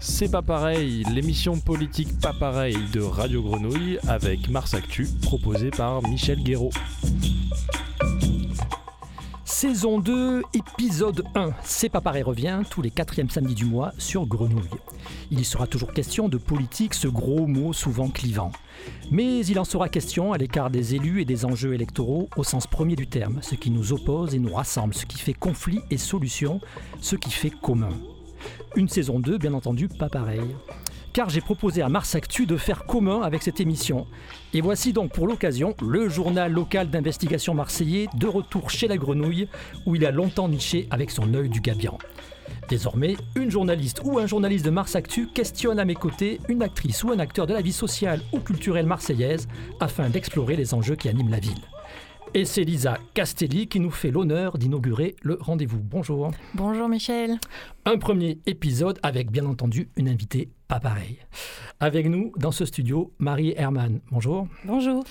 C'est pas pareil, l'émission politique pas pareil de Radio Grenouille avec Mars Actu, proposée par Michel Guéraud. Saison 2, épisode 1. C'est pas pareil revient tous les quatrièmes samedis du mois sur Grenouille. Il y sera toujours question de politique, ce gros mot souvent clivant. Mais il en sera question à l'écart des élus et des enjeux électoraux au sens premier du terme, ce qui nous oppose et nous rassemble, ce qui fait conflit et solution, ce qui fait commun. Une saison 2, bien entendu, pas pareil. Car j'ai proposé à Mars Actu de faire commun avec cette émission. Et voici donc pour l'occasion le journal local d'investigation marseillais de retour chez la grenouille, où il a longtemps niché avec son œil du gabian. Désormais, une journaliste ou un journaliste de Mars Actu questionne à mes côtés une actrice ou un acteur de la vie sociale ou culturelle marseillaise afin d'explorer les enjeux qui animent la ville. Et c'est Lisa Castelli qui nous fait l'honneur d'inaugurer le rendez-vous. Bonjour. Bonjour Michel. Un premier épisode avec bien entendu une invitée pas pareille. Avec nous dans ce studio, Marie Herman. Bonjour. Bonjour.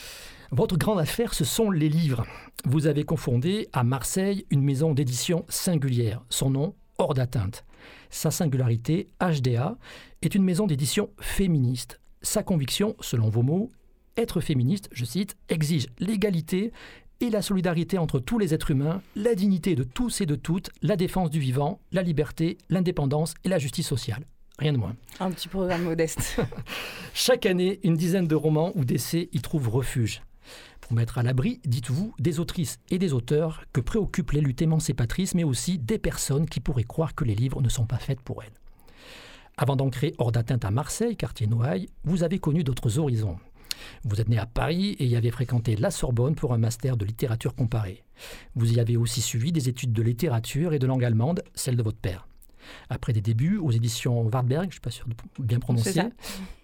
Votre grande affaire, ce sont les livres. Vous avez confondé à Marseille une maison d'édition singulière. Son nom, hors d'atteinte. Sa singularité, HDA, est une maison d'édition féministe. Sa conviction, selon vos mots, être féministe, je cite, exige l'égalité et la solidarité entre tous les êtres humains, la dignité de tous et de toutes, la défense du vivant, la liberté, l'indépendance et la justice sociale. Rien de moins. Un petit programme modeste. Chaque année, une dizaine de romans ou d'essais y trouvent refuge. Pour mettre à l'abri, dites-vous, des autrices et des auteurs que préoccupent les luttes émancipatrices, mais aussi des personnes qui pourraient croire que les livres ne sont pas faits pour elles. Avant d'entrer hors d'atteinte à Marseille, quartier Noailles, vous avez connu d'autres horizons. Vous êtes né à Paris et y avez fréquenté la Sorbonne pour un master de littérature comparée. Vous y avez aussi suivi des études de littérature et de langue allemande, celle de votre père. Après des débuts aux éditions Wartberg, je ne suis pas sûr de bien prononcer,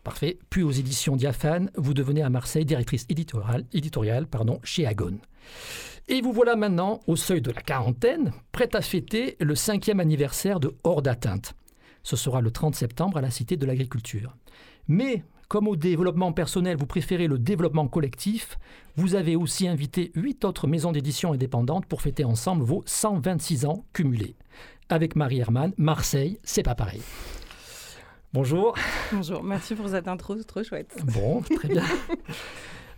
parfait, puis aux éditions Diaphane, vous devenez à Marseille directrice éditoriale, éditoriale pardon, chez Agon. Et vous voilà maintenant au seuil de la quarantaine, prête à fêter le cinquième anniversaire de Hors d'atteinte. Ce sera le 30 septembre à la Cité de l'Agriculture. Mais comme au développement personnel, vous préférez le développement collectif, vous avez aussi invité huit autres maisons d'édition indépendantes pour fêter ensemble vos 126 ans cumulés. Avec Marie Herman, Marseille, c'est pas pareil. Bonjour. Bonjour, merci pour cette intro, c'est trop chouette. Bon, très bien.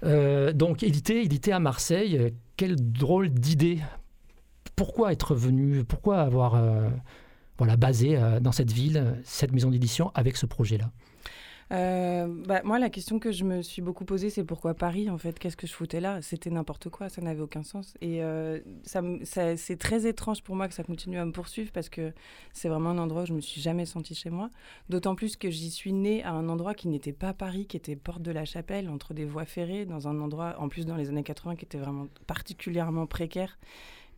Euh, donc, édité, édité à Marseille, quelle drôle d'idée. Pourquoi être venu, pourquoi avoir euh, voilà, basé euh, dans cette ville, cette maison d'édition avec ce projet-là? Euh, bah, moi, la question que je me suis beaucoup posée, c'est pourquoi Paris, en fait? Qu'est-ce que je foutais là? C'était n'importe quoi, ça n'avait aucun sens. Et euh, ça, c'est très étrange pour moi que ça continue à me poursuivre parce que c'est vraiment un endroit où je me suis jamais sentie chez moi. D'autant plus que j'y suis née à un endroit qui n'était pas Paris, qui était Porte de la Chapelle, entre des voies ferrées, dans un endroit, en plus dans les années 80, qui était vraiment particulièrement précaire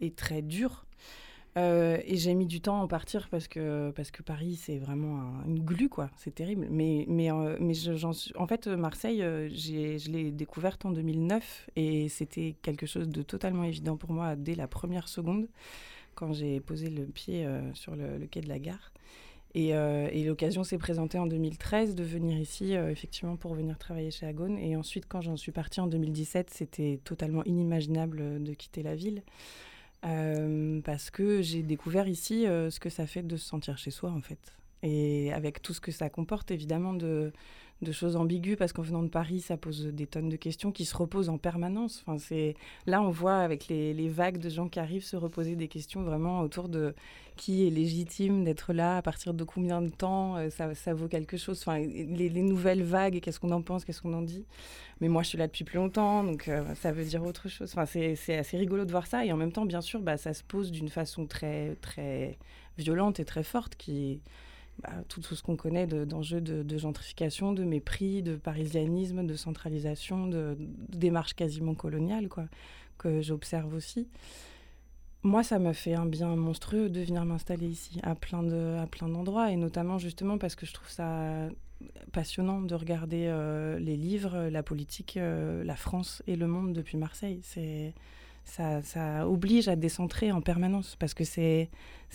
et très dur. Euh, et j'ai mis du temps à en partir parce que, parce que Paris, c'est vraiment une glu, quoi. C'est terrible. Mais, mais, euh, mais en fait, Marseille, euh, je l'ai découverte en 2009 et c'était quelque chose de totalement évident pour moi dès la première seconde quand j'ai posé le pied sur le, quai de la gare. Et, et l'occasion s'est présentée en 2013 de venir ici, effectivement, pour venir travailler chez Agone. Et ensuite, quand j'en suis partie en 2017, c'était totalement inimaginable de quitter la ville. Euh, parce que j'ai découvert ici euh, ce que ça fait de se sentir chez soi, en fait. Et avec tout ce que ça comporte, évidemment, de, de choses ambiguës, parce qu'en venant de Paris, ça pose des tonnes de questions qui se reposent en permanence. Enfin, c'est là, on voit avec les, les, vagues de gens qui arrivent se reposer des questions vraiment autour de qui est légitime d'être là, à partir de combien de temps euh, ça, ça, vaut quelque chose. Enfin, les, les nouvelles vagues, qu'est-ce qu'on en pense, qu'est-ce qu'on en dit. Mais moi, je suis là depuis plus longtemps, donc euh, ça veut dire autre chose. Enfin, c'est assez rigolo de voir ça. Et en même temps, bien sûr, bah, ça se pose d'une façon très, très violente et très forte qui bah, tout, ce qu'on connaît d'enjeux de, gentrification, de mépris, de parisianisme, de centralisation, de, de démarche quasiment coloniale, quoi, que j'observe aussi moi, ça m'a fait un bien monstrueux de venir m'installer ici, à plein de, à plein d'endroits, et notamment justement parce que je trouve ça passionnant de regarder euh, les livres, la politique, euh, la France et le monde depuis Marseille. C'est ça, ça, oblige à décentrer en permanence parce que c'est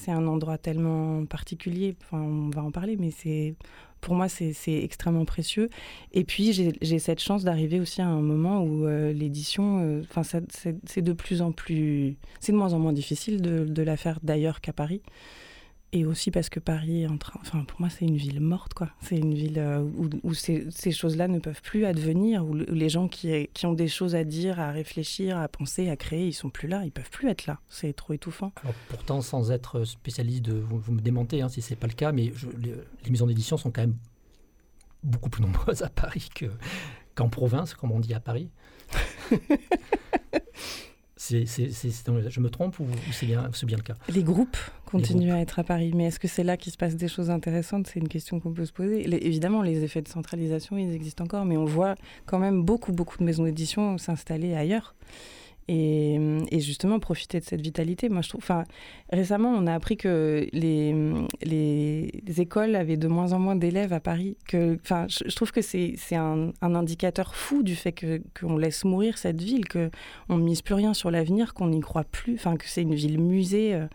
un endroit tellement particulier. Enfin, on va en parler, mais c'est pour moi, c'est extrêmement précieux. Et puis, j'ai cette chance d'arriver aussi à un moment où l'édition, enfin, c'est de plus en plus, c'est de moins en moins difficile de la faire d'ailleurs qu'à Paris et aussi parce que Paris est en train. Enfin, pour moi, c'est une ville morte, quoi. C'est une ville euh, où, ces, choses-là ne peuvent plus advenir, où, les gens qui, qui, ont des choses à dire, à réfléchir, à penser, à créer, ils sont plus là, ils peuvent plus être là. C'est trop étouffant. Alors, pourtant, sans être spécialiste de. Vous, me démentez hein, si c'est pas le cas, mais les, les, maisons d'édition sont quand même beaucoup plus nombreuses à Paris qu'en province, comme on dit à Paris. Je me trompe ou, c'est bien, bien le cas? Les groupes continuent à être à Paris, mais est-ce que c'est là qu'il se passe des choses intéressantes? C'est une question qu'on peut se poser. évidemment, les effets de centralisation, ils existent encore, mais on voit quand même beaucoup, beaucoup de maisons d'édition s'installer ailleurs et, et, justement profiter de cette vitalité. Moi, je trouve. Récemment, on a appris que les, les, écoles avaient de moins en moins d'élèves à Paris. Que, je, trouve que c'est un, un, indicateur fou du fait que qu'on laisse mourir cette ville, que on mise plus rien sur l'avenir, qu'on n'y croit plus. Que c'est une ville musée. Euh,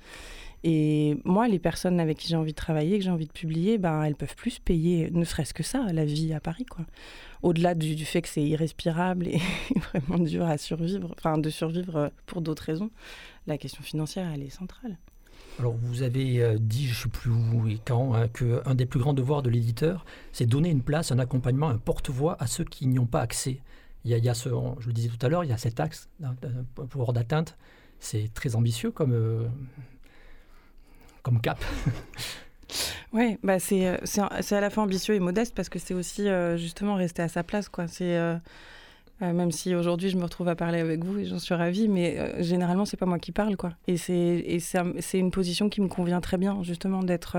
et moi, les personnes avec qui j'ai envie de travailler, que j'ai envie de publier, ben, elles peuvent plus payer, ne serait-ce que ça, la vie à Paris. Quoi. Au-delà du, fait que c'est irrespirable et vraiment dur à survivre, enfin de survivre euh, pour d'autres raisons, la question financière, elle est centrale. Alors vous avez euh, dit, je ne sais plus où et quand, hein, qu'un des plus grands devoirs de l'éditeur, c'est donner une place, un accompagnement, un porte-voix à ceux qui n'y ont pas accès. Il y, a, ce, je le disais tout à l'heure, il y a cet axe, un pouvoir d'atteinte. C'est très ambitieux comme, euh, comme cap. Oui, bah c'est, euh, c'est, à la fois ambitieux et modeste parce que c'est aussi euh, justement rester à sa place. Quoi. C'est, euh, même si aujourd'hui je me retrouve à parler avec vous et j'en suis ravie, mais généralement c'est pas moi qui parle. Quoi. Et, c'est, et c'est, une position qui me convient très bien, justement, d'être,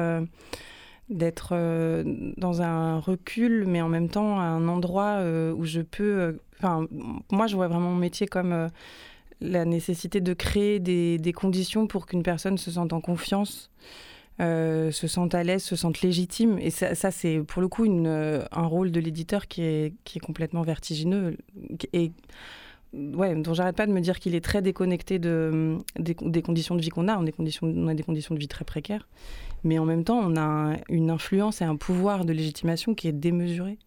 d'être dans un recul, mais en même temps à un endroit où je peux. Moi je vois vraiment mon métier comme la nécessité de créer des, des, conditions pour qu'une personne se sente en confiance, euh, se sentent à l'aise, se sentent légitimes. Et ça, c'est pour le coup euh, un rôle de l'éditeur qui est, complètement vertigineux et dont j'arrête pas de me dire qu'il est très déconnecté de, des, conditions de vie qu'on a. On a des conditions de vie très précaires. Mais en même temps, on a une influence et un pouvoir de légitimation qui est démesuré.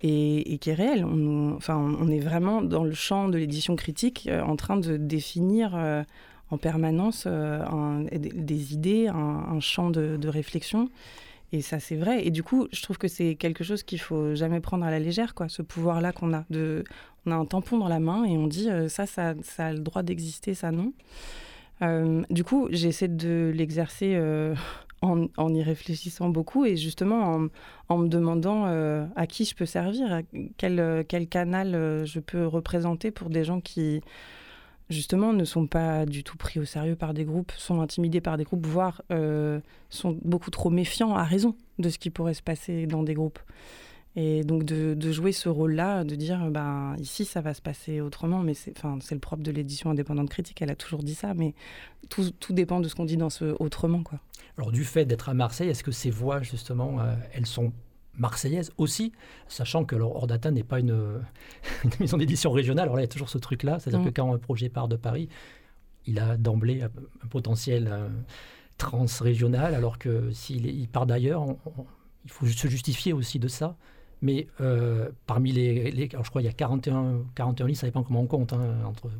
Et, qui est réel. On, enfin, on est vraiment dans le champ de l'édition critique euh, en train de définir en permanence euh, des, idées, un, champ de, réflexion. Et ça, c'est vrai. Et du coup, je trouve que c'est quelque chose qu'il faut jamais prendre à la légère, quoi. Ce pouvoir-là qu'on a. On a un tampon dans la main et on dit euh, ça, ça, a le droit d'exister, ça non. Euh, du coup, j'essaie de l'exercer en, y réfléchissant beaucoup et justement en, me demandant à qui je peux servir, quel canal je peux représenter pour des gens qui justement, ne sont pas du tout pris au sérieux par des groupes, sont intimidés par des groupes, voire euh, sont beaucoup trop méfiants à raison de ce qui pourrait se passer dans des groupes. Et donc de, jouer ce rôle-là, de dire, ben, ici, ça va se passer autrement, mais c'est le propre de l'édition indépendante critique, elle a toujours dit ça, mais tout, tout dépend de ce qu'on dit dans ce autrement. Quoi. Alors du fait d'être à Marseille, est-ce que ces voix, justement, euh, elles sont marseillaise aussi, sachant que Ordata n'est pas une, maison d'édition régionale. Alors là, il y a toujours ce truc-là, c'est-à-dire que mm. quand un projet part de Paris, il a d'emblée un, potentiel euh, transrégional, alors que s'il il part d'ailleurs, il faut se justifier aussi de ça. Mais euh, parmi les, alors je crois qu'il y a 41, 41 livres, ça dépend comment on compte, hein, entre,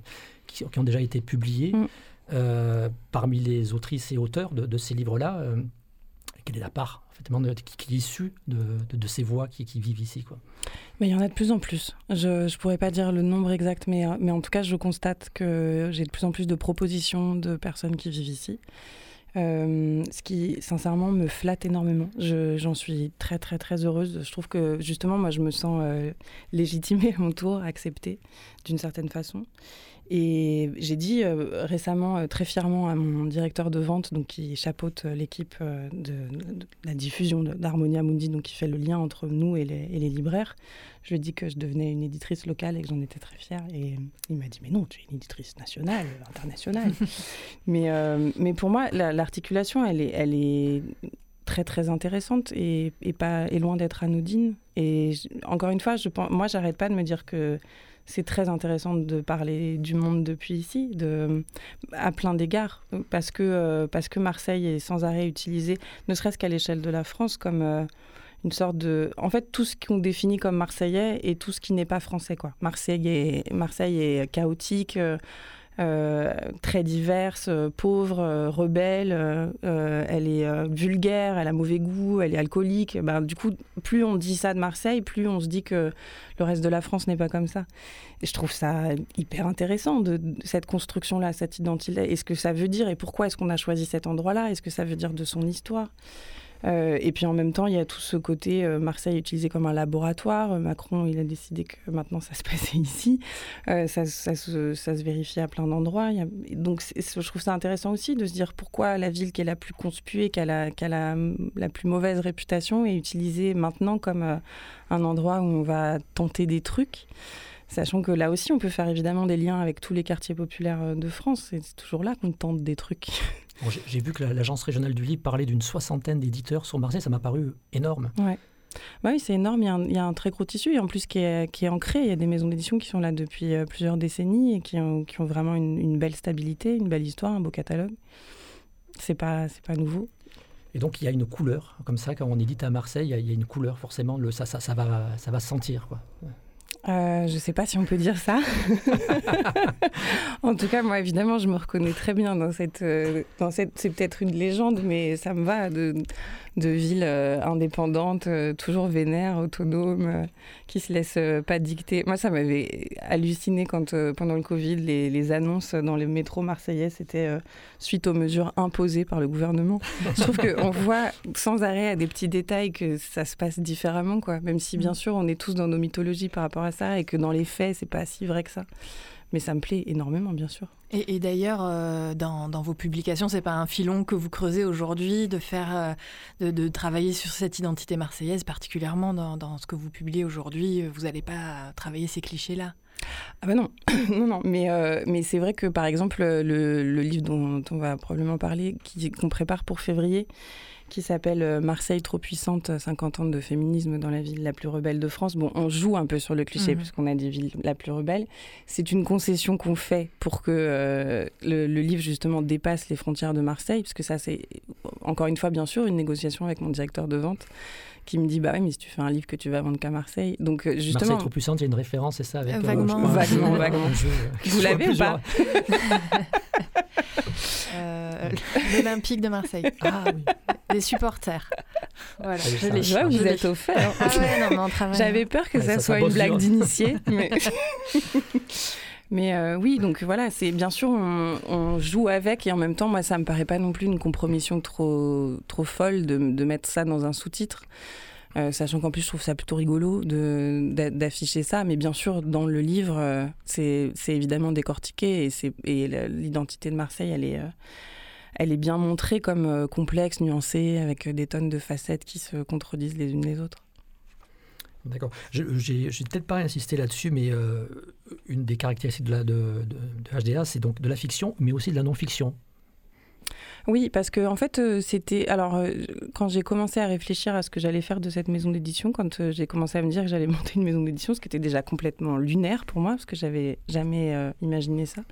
qui, ont déjà été publiés. Mm. Euh, parmi les autrices et auteurs de, de ces livres-là, quelle est la part de, qui, est issue de, ces voix qui, vivent ici quoi. Mais il y en a de plus en plus. Je ne pourrais pas dire le nombre exact, mais, mais en tout cas, je constate que j'ai de plus en plus de propositions de personnes qui vivent ici. Euh, ce qui, sincèrement, me flatte énormément. J'en suis très, très, très heureuse. Je trouve que, justement, moi, je me sens euh, légitimée à mon tour, acceptée d'une certaine façon. Et j'ai dit euh, récemment euh, très fièrement à mon directeur de vente, donc qui chapeaute euh, l'équipe de, la diffusion d'Harmonia Mundi, donc qui fait le lien entre nous et les, libraires. Je lui ai dit que je devenais une éditrice locale et que j'en étais très fière. Et il m'a dit mais non, tu es une éditrice nationale, internationale. mais, mais pour moi, l'articulation, elle est, elle est très très intéressante et, et pas et loin d'être anodine. Et encore une fois, je moi, j'arrête pas de me dire que c'est très intéressant de parler du monde depuis ici, de, à plein d'égards, parce que, euh, parce que Marseille est sans arrêt utilisée, ne serait-ce qu'à l'échelle de la France, comme euh, une sorte de. En fait, tout ce qu'on définit comme marseillais et tout ce qui n'est pas français, quoi. Marseille est, Marseille est chaotique. Euh, très diverse, euh, pauvre, euh, rebelle, elle est vulgaire, elle a mauvais goût, elle est alcoolique. Ben, du coup, plus on dit ça de Marseille, plus on se dit que le reste de la France n'est pas comme ça. Et je trouve ça hyper intéressant, de, cette construction-là, cette identité. Est-ce que ça veut dire et pourquoi est-ce qu'on a choisi cet endroit-là? Est-ce que ça veut dire de son histoire? Euh, et puis en même temps, il y a tout ce côté euh, Marseille utilisé comme un laboratoire. Euh, Macron, il a décidé que maintenant ça se passait ici. ça, se, ça, vérifie à plein d'endroits. Donc je trouve ça intéressant aussi de se dire pourquoi la ville qui est la plus conspuée, qui a la plus mauvaise réputation, est utilisée maintenant comme un endroit où on va tenter des trucs. Sachant que là aussi, on peut faire évidemment des liens avec tous les quartiers populaires de France. C'est toujours là qu'on tente des trucs. J'ai vu que l'agence régionale du livre parlait d'une soixantaine d'éditeurs sur Marseille, ça m'a paru énorme. Ouais. Bah oui, c'est énorme. Il y, a un, très gros tissu et en plus qui est, qui est ancré. Il y a des maisons d'édition qui sont là depuis euh, plusieurs décennies et qui ont, qui ont vraiment une, belle stabilité, une belle histoire, un beau catalogue. C'est pas, c'est pas nouveau. Et donc il y a une couleur, comme ça, quand on édite à Marseille, il y a, une couleur forcément. Le, ça, ça, ça va, ça va se sentir, quoi. Euh, je ne sais pas si on peut dire ça. en tout cas, moi, évidemment, je me reconnais très bien dans cette. Euh, dans cette c'est peut-être une légende, mais ça me va de, de ville euh, indépendante, toujours vénère, autonome, qui se laisse pas dicter. Moi, ça m'avait halluciné quand, pendant le Covid, les, annonces dans les métros marseillais, c'était suite aux mesures imposées par le gouvernement. Je trouve qu'on voit sans arrêt à des petits détails que ça se passe différemment, quoi. Même si, bien mm. sûr, on est tous dans nos mythologies par rapport à ça et que dans les faits, c'est pas si vrai que ça mais ça me plaît énormément, bien sûr. Et, d'ailleurs, euh, dans, vos publications, c'est pas un filon que vous creusez aujourd'hui de faire, euh, de, travailler sur cette identité marseillaise, particulièrement dans, ce que vous publiez aujourd'hui. Vous n'allez pas travailler ces clichés-là? Ah ben non, non, non, mais, euh, mais c'est vrai que par exemple, le, le livre dont, on va probablement parler, qu'on prépare pour février, qui s'appelle euh, Marseille trop puissante, 50 ans de féminisme dans la ville la plus rebelle de France. Bon, on joue un peu sur le cliché mhm. puisqu'on a dit ville la plus rebelle. C'est une concession qu'on fait pour que euh, le, livre justement dépasse les frontières de Marseille, puisque ça c'est encore une fois bien sûr une négociation avec mon directeur de vente qui me dit bah oui mais si tu fais un livre que tu vas vendre qu'à Marseille donc euh, justement Marseille trop puissante il y a une référence c'est ça avec vaguement vaguement, vaguement. vous l'avez ou pas euh, l'Olympique de Marseille. Ah oui. Des supporters. Voilà, ah, je les vois, vous êtes au fait. Ah J'avais peur que ça, soit une blague d'initié. Mais, mais euh, oui, donc voilà, c'est bien sûr, on, joue avec et en même temps, moi, ça me paraît pas non plus une compromission trop, trop folle de, mettre ça dans un sous-titre. Euh, sachant qu'en plus, je trouve ça plutôt rigolo d'afficher ça. Mais bien sûr, dans le livre, euh, c'est évidemment décortiqué et, et l'identité de Marseille, elle est, elle est bien montrée comme complexe, nuancée, avec des tonnes de facettes qui se contredisent les unes les autres. D'accord. Je n'ai peut-être pas insisté là-dessus, mais une des caractéristiques de, la, de, HDA, c'est donc de la fiction, mais aussi de la non-fiction. Oui, parce que en fait, euh, c'était. Alors, euh, quand j'ai commencé à réfléchir à ce que j'allais faire de cette maison d'édition, quand euh, j'ai commencé à me dire que j'allais monter une maison d'édition, ce qui était déjà complètement lunaire pour moi, parce que j'avais jamais imaginé ça.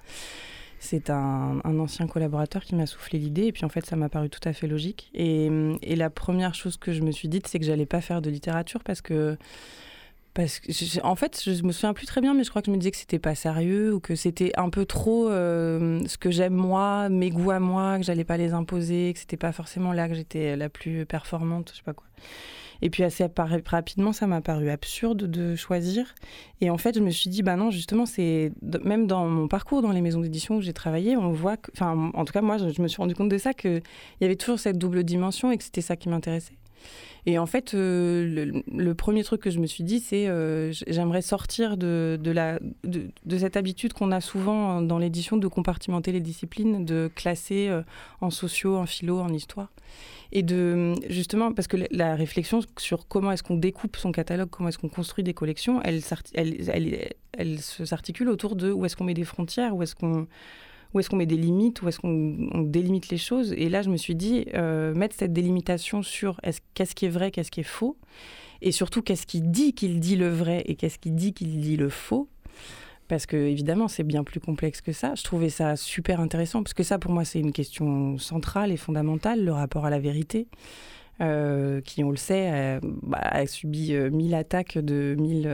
C'est un, ancien collaborateur qui m'a soufflé l'idée, et puis en fait, ça m'a paru tout à fait logique. Et, et la première chose que je me suis dite, c'est que j'allais pas faire de littérature parce que parce que en fait, je me souviens plus très bien, mais je crois que je me disais que c'était pas sérieux ou que c'était un peu trop euh, ce que j'aime moi, mes goûts à moi, que j'allais pas les imposer, que c'était pas forcément là que j'étais la plus performante, je sais pas quoi. Et puis assez rapidement, ça m'a paru absurde de choisir. Et en fait, je me suis dit, bah non, justement, c'est même dans mon parcours dans les maisons d'édition où j'ai travaillé, on voit, enfin, en tout cas, moi, je, me suis rendu compte de ça, qu'il y avait toujours cette double dimension et que c'était ça qui m'intéressait. Et en fait, euh, le, premier truc que je me suis dit, c'est euh, j'aimerais sortir de, de, la, de, cette habitude qu'on a souvent dans l'édition de compartimenter les disciplines, de classer euh, en sociaux, en philo, en histoire. Et de justement, parce que la réflexion sur comment est-ce qu'on découpe son catalogue, comment est-ce qu'on construit des collections, elle, elle, elle s'articule autour de où est-ce qu'on met des frontières, où est-ce qu'on où est-ce qu'on met des limites, où est-ce qu'on délimite les choses. Et là, je me suis dit, euh, mettre cette délimitation sur qu'est-ce qui est vrai, qu'est-ce qui est faux, et surtout qu'est-ce qui dit qu'il dit le vrai et qu'est-ce qui dit qu'il dit le faux. Parce que évidemment, c'est bien plus complexe que ça. Je trouvais ça super intéressant parce que ça, pour moi, c'est une question centrale et fondamentale, le rapport à la vérité. Euh, qui, on le sait, bah, a, subi mille attaques de mille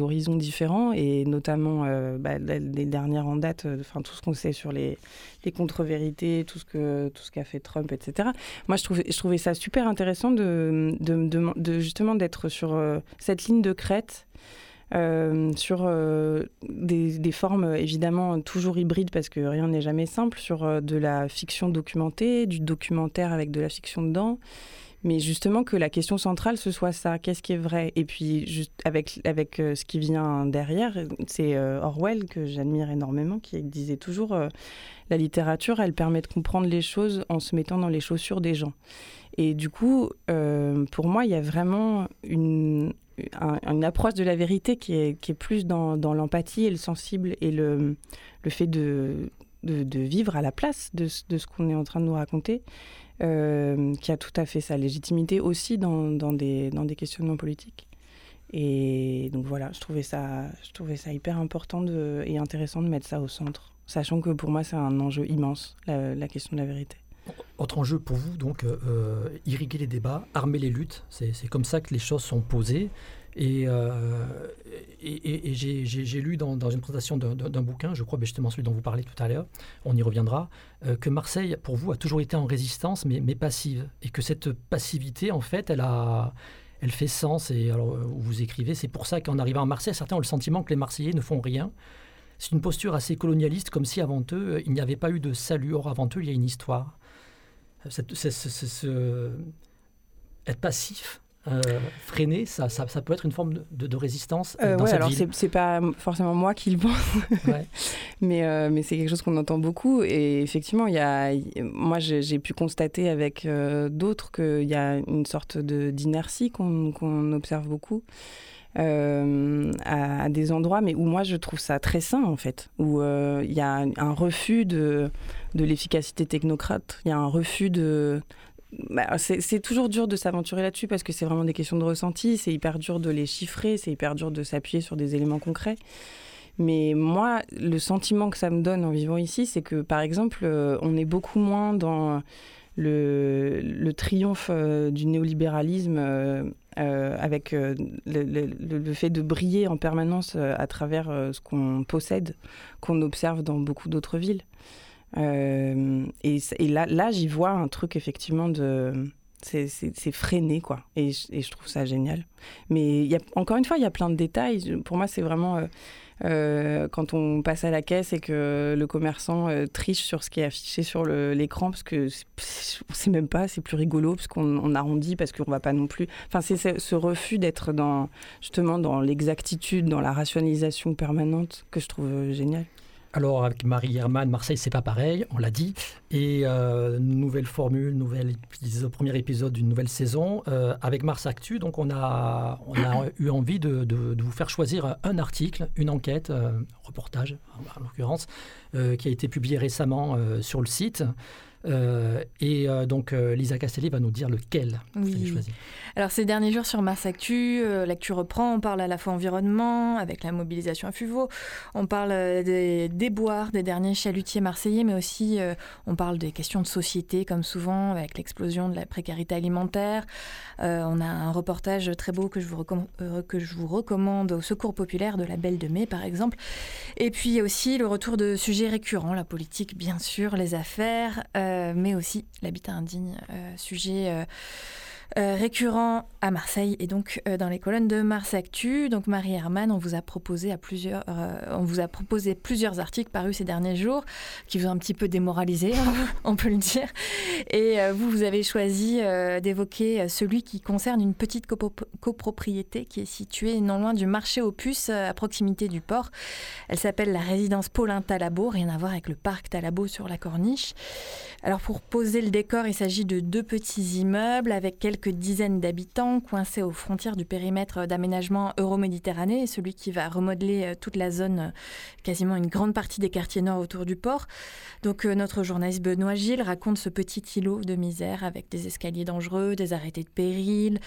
horizons différents, et notamment bah, les dernières en date, enfin tout ce qu'on sait sur les, les contre-vérités, tout ce que tout ce qu'a fait Trump, etc. Moi, je trouvais, je trouvais ça super intéressant de, de, de justement d'être sur cette ligne de crête euh, sur euh, des, formes évidemment toujours hybrides parce que rien n'est jamais simple, sur euh, de la fiction documentée, du documentaire avec de la fiction dedans. Mais justement que la question centrale ce soit ça, qu'est-ce qui est vrai? Et puis avec, avec ce qui vient derrière, c'est Orwell que j'admire énormément, qui disait toujours la littérature, elle permet de comprendre les choses en se mettant dans les chaussures des gens. Et du coup, pour moi, il y a vraiment une, une approche de la vérité qui est, plus dans, l'empathie et le sensible et le, fait de, vivre à la place de, ce qu'on est en train de nous raconter, euh, qui a tout à fait sa légitimité aussi dans, des, questionnements politiques. Et donc voilà, je trouvais ça, je trouvais ça hyper important et intéressant de mettre ça au centre, sachant que pour moi c'est un enjeu immense, la question de la vérité. Autre enjeu pour vous, donc, euh, euh, irriguer les débats, armer les luttes. C'est comme ça que les choses sont posées. Et, euh, et, j'ai lu dans, une présentation d'un bouquin, je crois ben, justement celui dont vous parlez tout à l'heure, on y reviendra, que Marseille, pour vous, a toujours été en résistance, mais, mais, passive. Et que cette passivité, en fait, elle, a, elle fait sens. Et alors, vous écrivez, c'est pour ça qu'en arrivant à Marseille, certains ont le sentiment que les Marseillais ne font rien. C'est une posture assez colonialiste, comme si avant eux, il n'y avait pas eu de salut. Or, avant eux, il y a une histoire être passif, euh, freiner, ça, ça, peut être une forme de, résistance euh, dans alors c'est pas forcément moi qui le pense, mais, euh, mais c'est quelque chose qu'on entend beaucoup. Et effectivement, y a, moi j'ai pu constater avec d'autres qu'il y a une sorte d'inertie qu'on observe beaucoup. À, des endroits, mais où moi je trouve ça très sain en fait, où il y a un refus de, de l'efficacité technocrate. Il y a un refus de. Bah, c'est toujours dur de s'aventurer là-dessus parce que c'est vraiment des questions de ressenti. C'est hyper dur de les chiffrer. C'est hyper dur de s'appuyer sur des éléments concrets. Mais moi, le sentiment que ça me donne en vivant ici, c'est que, par exemple, euh, on est beaucoup moins dans le, triomphe euh, du néolibéralisme euh, avec le, le, fait de briller en permanence à travers ce qu'on possède, qu'on observe dans beaucoup d'autres villes. Euh, et, là, là j'y vois un truc effectivement de. C'est freiné, quoi. Et, je trouve ça génial. Mais encore une fois, il y a plein de détails. Pour moi, c'est vraiment. Euh, euh, quand on passe à la caisse et que le commerçant triche sur ce qui est affiché sur l'écran, parce que on sait même pas, c'est plus rigolo, parce qu'on arrondit, parce qu'on va pas non plus. Enfin, c'est ce refus d'être dans justement dans l'exactitude, dans la rationalisation permanente que je trouve génial. Alors avec Marie Herman, Marseille, c'est pas pareil, on l'a dit. Et euh, nouvelle formule, nouvel épisode, premier épisode d'une nouvelle saison euh, avec Mars Actu. Donc on a, eu envie de, vous faire choisir un article, une enquête, euh, reportage en l'occurrence, qui a été publié récemment sur le site. Euh, et euh, donc, euh, Lisa Castelli va nous dire lequel oui. choisi. Alors, ces derniers jours sur Mars Actu, l'actu reprend. On parle à la fois environnement, avec la mobilisation à Fuveau. On parle des déboires des derniers chalutiers marseillais, mais aussi on parle des questions de société, comme souvent, avec l'explosion de la précarité alimentaire. on a un reportage très beau que je, vous que je vous recommande au Secours populaire de la Belle de Mai, par exemple. Et puis, aussi le retour de sujets récurrents, la politique, bien sûr, les affaires. Euh, mais aussi l'habitat indigne, euh, sujet euh, récurrent à Marseille et donc euh, dans les colonnes de Mars Actu. Donc Marie Herman, on vous a proposé à plusieurs, euh, on vous a proposé plusieurs articles parus ces derniers jours qui vous ont un petit peu démoralisé, on peut le dire. Et vous, vous avez choisi d'évoquer celui qui concerne une petite copropriété qui est située non loin du marché aux puces, à proximité du port. Elle s'appelle la résidence Paulin Talabo, rien à voir avec le parc Talabo sur la Corniche. Alors pour poser le décor, il s'agit de deux petits immeubles avec quelques quelques dizaines d'habitants coincés aux frontières du périmètre d'aménagement euro-méditerranée, celui qui va remodeler toute la zone, quasiment une grande partie des quartiers nord autour du port. Donc notre journaliste Benoît Gilles raconte ce petit îlot de misère avec des escaliers dangereux, des arrêtés de péril,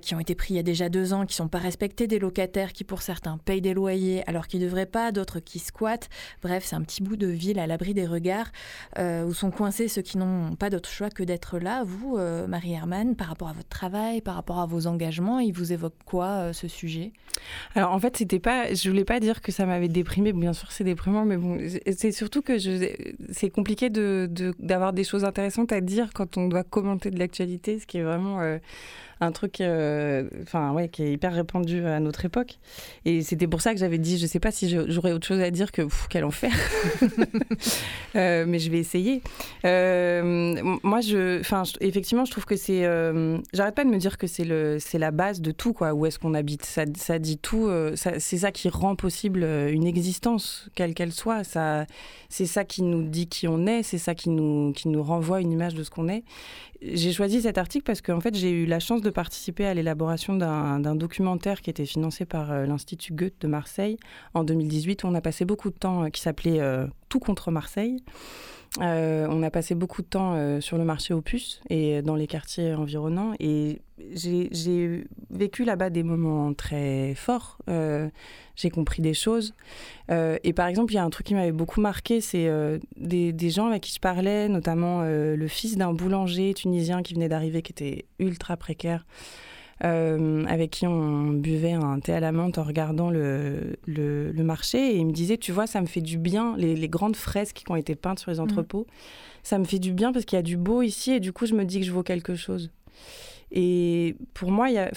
qui ont été pris il y a déjà deux ans, qui ne sont pas respectés, des locataires qui pour certains payent des loyers alors qu'ils ne devraient pas, d'autres qui squattent. Bref, c'est un petit bout de ville à l'abri des regards où sont coincés ceux qui n'ont pas d'autre choix que d'être là. Vous, euh, Marie Herman, par rapport à votre travail, par rapport à vos engagements, il vous évoque quoi euh, ce sujet? Alors en fait, c'était pas, je voulais pas dire que ça m'avait déprimé. Bien sûr, c'est déprimant, mais bon, c'est surtout que c'est compliqué d'avoir de, des choses intéressantes à dire quand on doit commenter de l'actualité, ce qui est vraiment euh, un truc euh, enfin ouais, qui est hyper répandu à notre époque. Et c'était pour ça que j'avais dit, je sais pas si j'aurais autre chose à dire que quel enfer. euh, mais je vais essayer. Euh, moi, je, effectivement, je trouve que c'est. J'arrête pas de me dire que c'est la base de tout, quoi. Où est-ce qu'on habite ça, ça dit tout. c'est ça qui rend possible une existence, quelle qu'elle soit. Ça, c'est ça qui nous dit qui on est. C'est ça qui nous, qui nous renvoie une image de ce qu'on est j'ai choisi cet article parce qu'en fait, j'ai eu la chance de participer à l'élaboration d'un documentaire qui était financé par euh, l'Institut Goethe de Marseille en 2018. Où on a passé beaucoup de temps, euh, qui s'appelait euh, Tout contre Marseille. on a passé beaucoup de temps sur le marché opus et dans les quartiers environnants. Et j'ai vécu là-bas des moments très forts. j'ai compris des choses. et par exemple, il y a un truc qui m'avait beaucoup marqué, c'est des, des, gens avec qui je parlais, notamment le fils d'un boulanger tunisien qui venait d'arriver, qui était ultra précaire. Euh, avec qui on buvait un thé à la menthe en regardant le, le, marché. Et il me disait, tu vois, ça me fait du bien, les, grandes fresques qui ont été peintes sur les mmh. entrepôts, ça me fait du bien parce qu'il y a du beau ici et du coup, je me dis que je vaux quelque chose. Et pour moi, y a,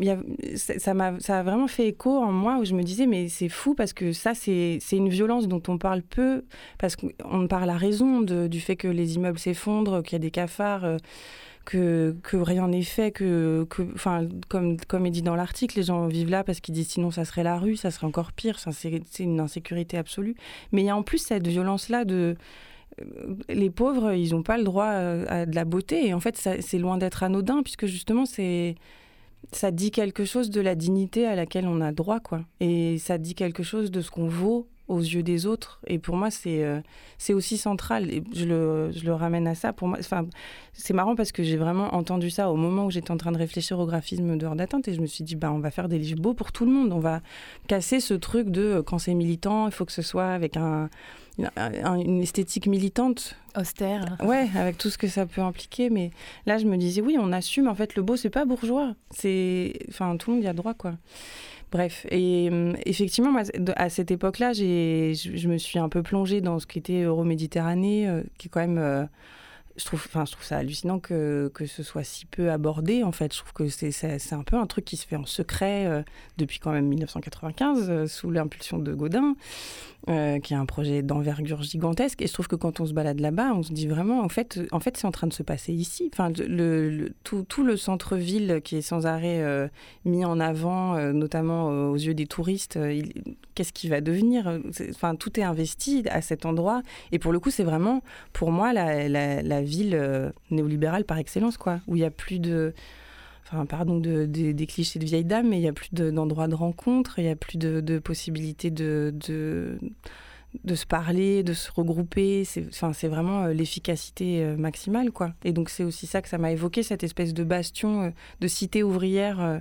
y a, ça, m'a, ça a vraiment fait écho en moi où je me disais, mais c'est fou parce que ça, c'est, c'est une violence dont on parle peu, parce qu'on parle à raison de, du fait que les immeubles s'effondrent, qu'il y a des cafards. Euh, que, rien n'est fait, que, comme, comme est dit dans l'article, les gens vivent là parce qu'ils disent sinon ça serait la rue, ça serait encore pire, c'est une insécurité absolue. Mais il y a en plus cette violence-là de euh, les pauvres, ils n'ont pas le droit euh, à, de la beauté. Et en fait, c'est loin d'être anodin, puisque justement, ça dit quelque chose de la dignité à laquelle on a droit, quoi. Et ça dit quelque chose de ce qu'on vaut aux yeux des autres. Et pour moi, c'est euh, c'est aussi central. Et je le, je le ramène à ça. Pour moi, enfin, c'est marrant parce que j'ai vraiment entendu ça au moment où j'étais en train de réfléchir au graphisme de d'atteinte et je me suis dit, bah, on va faire des livres beaux pour tout le monde. On va casser ce truc de euh, quand c'est militant, il faut que ce soit avec un, une, esthétique militante. Austère. Ouais, avec tout ce que ça peut impliquer. Mais là, je me disais, oui, on assume. En fait, le beau, c'est pas bourgeois. C'est, enfin, tout le monde y a droit, quoi. Bref, et euh, effectivement, à cette époque-là, je me suis un peu plongée dans ce qui était Euroméditerranée, euh, qui est quand même euh, je trouve, enfin, je trouve ça hallucinant que, que ce soit si peu abordé. En fait, je trouve que c'est, un peu un truc qui se fait en secret euh, depuis quand même 1995, euh, sous l'impulsion de Godin, euh, qui a un projet d'envergure gigantesque. Et je trouve que quand on se balade là-bas, on se dit vraiment, en fait, en fait c'est en train de se passer ici. Enfin, le, tout, tout, le centre-ville qui est sans arrêt mis en avant, notamment aux yeux des touristes, qu'est-ce qui va devenir Enfin, tout est investi à cet endroit. Et pour le coup, c'est vraiment, pour moi, la, la, la ville euh, néolibérale par excellence, quoi, où il y a plus de, enfin, pardon, de, des clichés de vieilles dames, mais il y a plus d'endroits de, rencontre, il y a plus de, possibilités de, de, se parler, de se regrouper. C'est, enfin, vraiment euh, l'efficacité euh, maximale, quoi. Et donc c'est aussi ça que ça m'a évoqué, cette espèce de bastion de cité ouvrière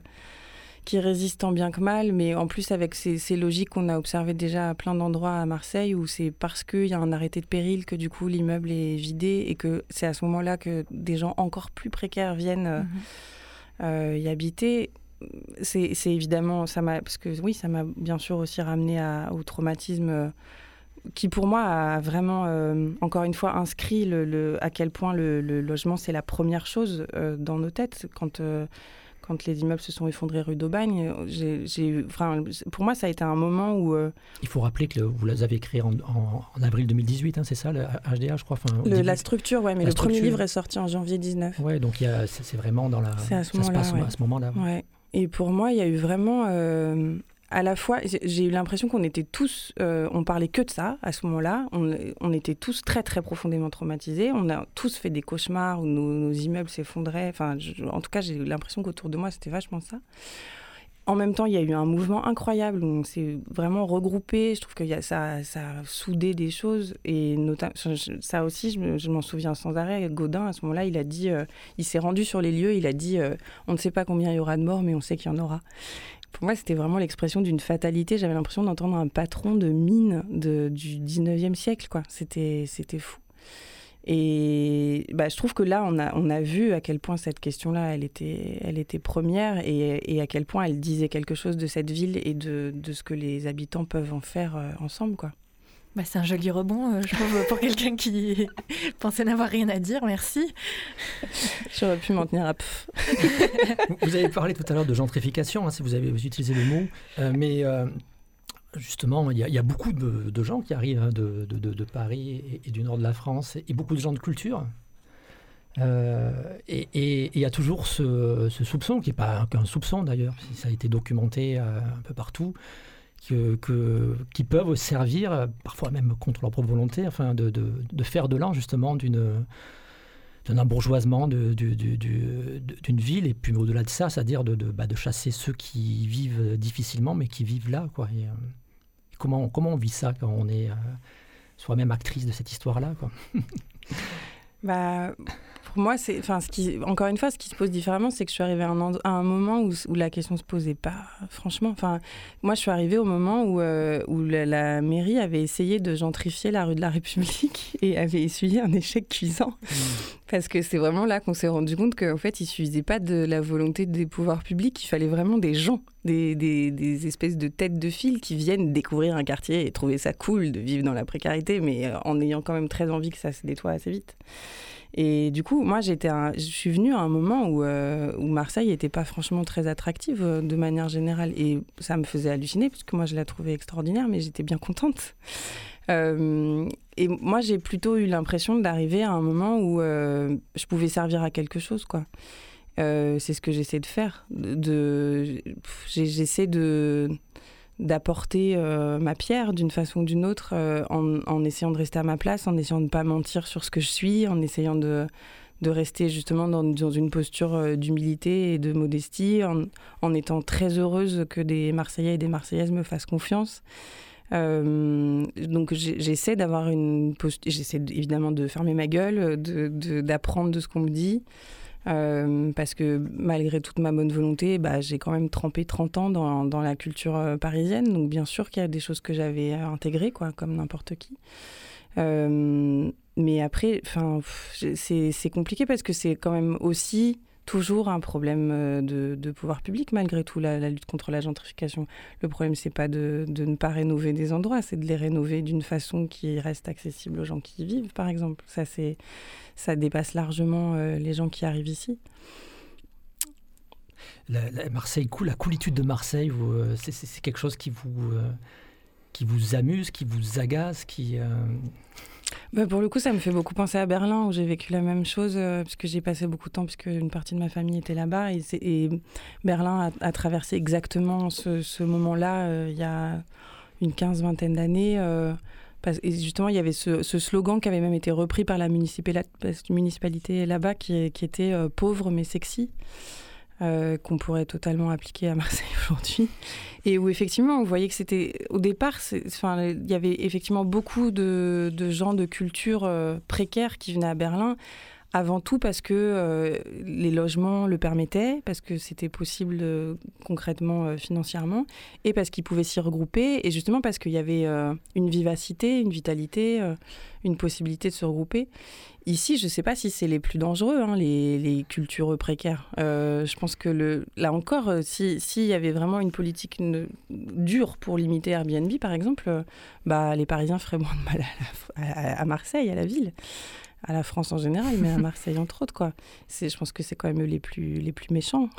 qui résiste tant bien que mal, mais en plus avec ces, logiques qu'on a observées déjà à plein d'endroits à Marseille, où c'est parce qu'il y a un arrêté de péril que du coup l'immeuble est vidé et que c'est à ce moment-là que des gens encore plus précaires viennent euh, mhm. euh, y habiter. C'est évidemment, ça m'a, parce que oui, ça m'a bien sûr aussi ramené au traumatisme euh, qui pour moi a vraiment, encore une fois, inscrit le, à quel point le, logement c'est la première chose dans nos têtes quand quand les immeubles se sont effondrés rue d'Aubagne, j'ai, enfin, pour moi, ça a été un moment où... Euh, Il faut rappeler que vous les avez créés en, avril 2018, hein, c'est ça, le HDA, je crois La structure, oui, mais le premier livre est sorti en janvier 19. Oui, donc c'est vraiment dans la... C'est à ce moment-là. À ce moment-là ouais. Et pour moi, il y a eu vraiment... Euh, à la fois, j'ai eu l'impression qu'on était tous, euh, on parlait que de ça à ce moment-là. On, était tous très très profondément traumatisés. On a tous fait des cauchemars où nos, immeubles s'effondraient. Enfin, en tout cas, j'ai eu l'impression qu'autour de moi, c'était vachement ça. En même temps, il y a eu un mouvement incroyable où on s'est vraiment regroupé. Je trouve que y a, ça, ça a soudé des choses. Et notamment, ça aussi, je m'en souviens sans arrêt. Godin, à ce moment-là, il a dit, euh, il s'est rendu sur les lieux, il a dit euh, on ne sait pas combien il y aura de morts, mais on sait qu'il y en aura. Pour moi, c'était vraiment l'expression d'une fatalité. J'avais l'impression d'entendre un patron de mine du 19e siècle. quoi. C'était fou. Et bah, je trouve que là, on a, on a vu à quel point cette question-là, elle était, elle était première et, et, à quel point elle disait quelque chose de cette ville et de, de ce que les habitants peuvent en faire euh, ensemble. quoi. Bah, c'est un joli rebond, euh, je trouve, pour quelqu'un qui pensait n'avoir rien à dire. Merci. J'aurais pu m'en tenir à Vous avez parlé tout à l'heure de gentrification, hein, si vous avez utilisé le mot. Euh, mais justement, il y, a beaucoup de, gens qui arrivent hein, de, Paris et, du nord de la France, et, beaucoup de gens de culture. Euh, et il y a toujours ce, soupçon, qui n'est pas qu'un soupçon d'ailleurs, ça a été documenté euh, un peu partout, que, qui peuvent servir, parfois même contre leur propre volonté, enfin, de, faire de l'an justement d'une d'un embourgeoisement d'une ville, et puis au-delà de ça, c'est-à-dire de, bah, de, chasser ceux qui vivent difficilement, mais qui vivent là. Quoi. Et, euh, comment, comment on vit ça quand on est euh, soi-même actrice de cette histoire-là quoi? Bah, pour moi, c'est, enfin, ce qui, encore une fois, ce qui se pose différemment, c'est que je suis arrivée à un, à un moment où, où, la question se posait pas. Franchement, enfin, moi, je suis arrivée au moment où, euh, où la, mairie avait essayé de gentrifier la rue de la République et avait essuyé un échec cuisant. Mmh. Parce que c'est vraiment là qu'on s'est rendu compte qu'en fait, il suffisait pas de la volonté des pouvoirs publics, il fallait vraiment des gens, des, des, des espèces de têtes de file qui viennent découvrir un quartier et trouver ça cool de vivre dans la précarité, mais euh, en ayant quand même très envie que ça se nettoie assez vite. Et du coup, moi, j'étais je suis venue à un moment où, euh, où Marseille n'était pas franchement très attractive euh, de manière générale. Et ça me faisait halluciner, parce que moi, je la trouvais extraordinaire, mais j'étais bien contente. Euh, et moi, j'ai plutôt eu l'impression d'arriver à un moment où je pouvais servir à quelque chose, quoi. c'est ce que j'essaie de faire. De, j'essaie de d'apporter euh, ma pierre d'une façon ou d'une autre euh, en, essayant de rester à ma place, en essayant de ne pas mentir sur ce que je suis, en essayant de, de rester justement dans, dans une posture euh, d'humilité et de modestie, en, en, étant très heureuse que des Marseillais et des Marseillaises me fassent confiance. donc j'essaie d'avoir une posture, j'essaie évidemment de fermer ma gueule, d'apprendre de, de ce qu'on me dit. Euh, parce que malgré toute ma bonne volonté, bah, j'ai quand même trempé 30 ans dans, dans la culture euh, parisienne. Donc bien sûr qu'il y a des choses que j'avais intégrées, quoi, comme n'importe qui. Euh, mais après, c'est compliqué parce que c'est quand même aussi toujours un problème euh, de, pouvoir public malgré tout la, lutte contre la gentrification. Le problème c'est pas de, ne pas rénover des endroits, c'est de les rénover d'une façon qui reste accessible aux gens qui y vivent par exemple. Ça c'est ça dépasse largement euh, les gens qui arrivent ici. La, la coolitude de Marseille, euh, c'est quelque chose qui vous qui vous amuse, qui vous agace, qui bah, pour le coup, ça me fait beaucoup penser à Berlin, où j'ai vécu la même chose, euh, puisque j'ai passé beaucoup de temps, puisque une partie de ma famille était là-bas. Et, Berlin a, traversé exactement ce, moment-là, euh, il y a une quinze, vingtaine d'années. Euh, et justement, il y avait ce, slogan qui avait même été repris par la municipalité là-bas, qui, qui, était pauvre mais sexy. Euh, qu'on pourrait totalement appliquer à Marseille aujourd'hui. Et où effectivement, on voyait que c'était, au départ, il y avait effectivement beaucoup de, gens de culture euh, précaire qui venaient à Berlin avant tout parce que euh, les logements le permettaient, parce que c'était possible euh, concrètement euh, financièrement, et parce qu'ils pouvaient s'y regrouper, et justement parce qu'il y avait une vivacité, une vitalité, une possibilité de se regrouper. Ici, je ne sais pas si c'est les plus dangereux, hein, les, les, cultureux précaires. je pense que là encore, s'il y avait vraiment une politique dure pour limiter Airbnb, par exemple, bah, les Parisiens feraient moins de mal à Marseille, à la ville à la France en général, mais à Marseille entre autres. Quoi. Je pense que c'est quand même eux les plus, les plus méchants.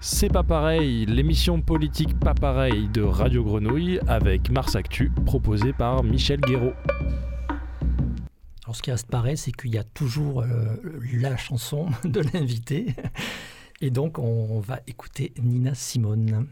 C'est pas pareil, l'émission politique pas pareil de Radio Grenouille avec Mars Actu, proposée par Michel Guéraud. Alors ce qui reste pareil, c'est qu'il y a toujours euh, la chanson de l'invité. Et donc, on va écouter Nina Simone.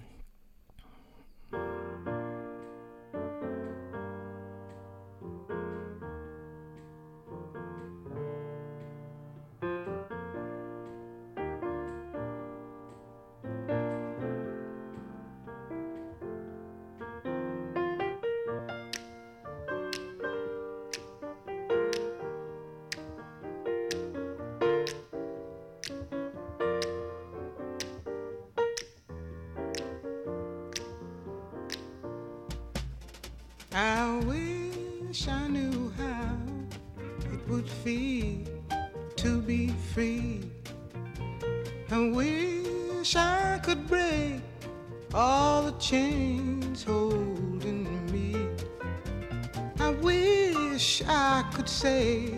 would feel to be free. I wish I could break all the chains holding me. I wish I could say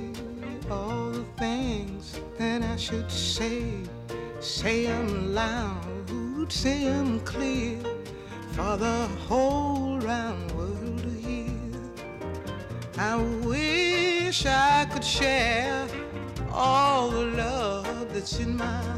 all the things that I should say. Say them loud, say them clear, Father. share all the love that's in my.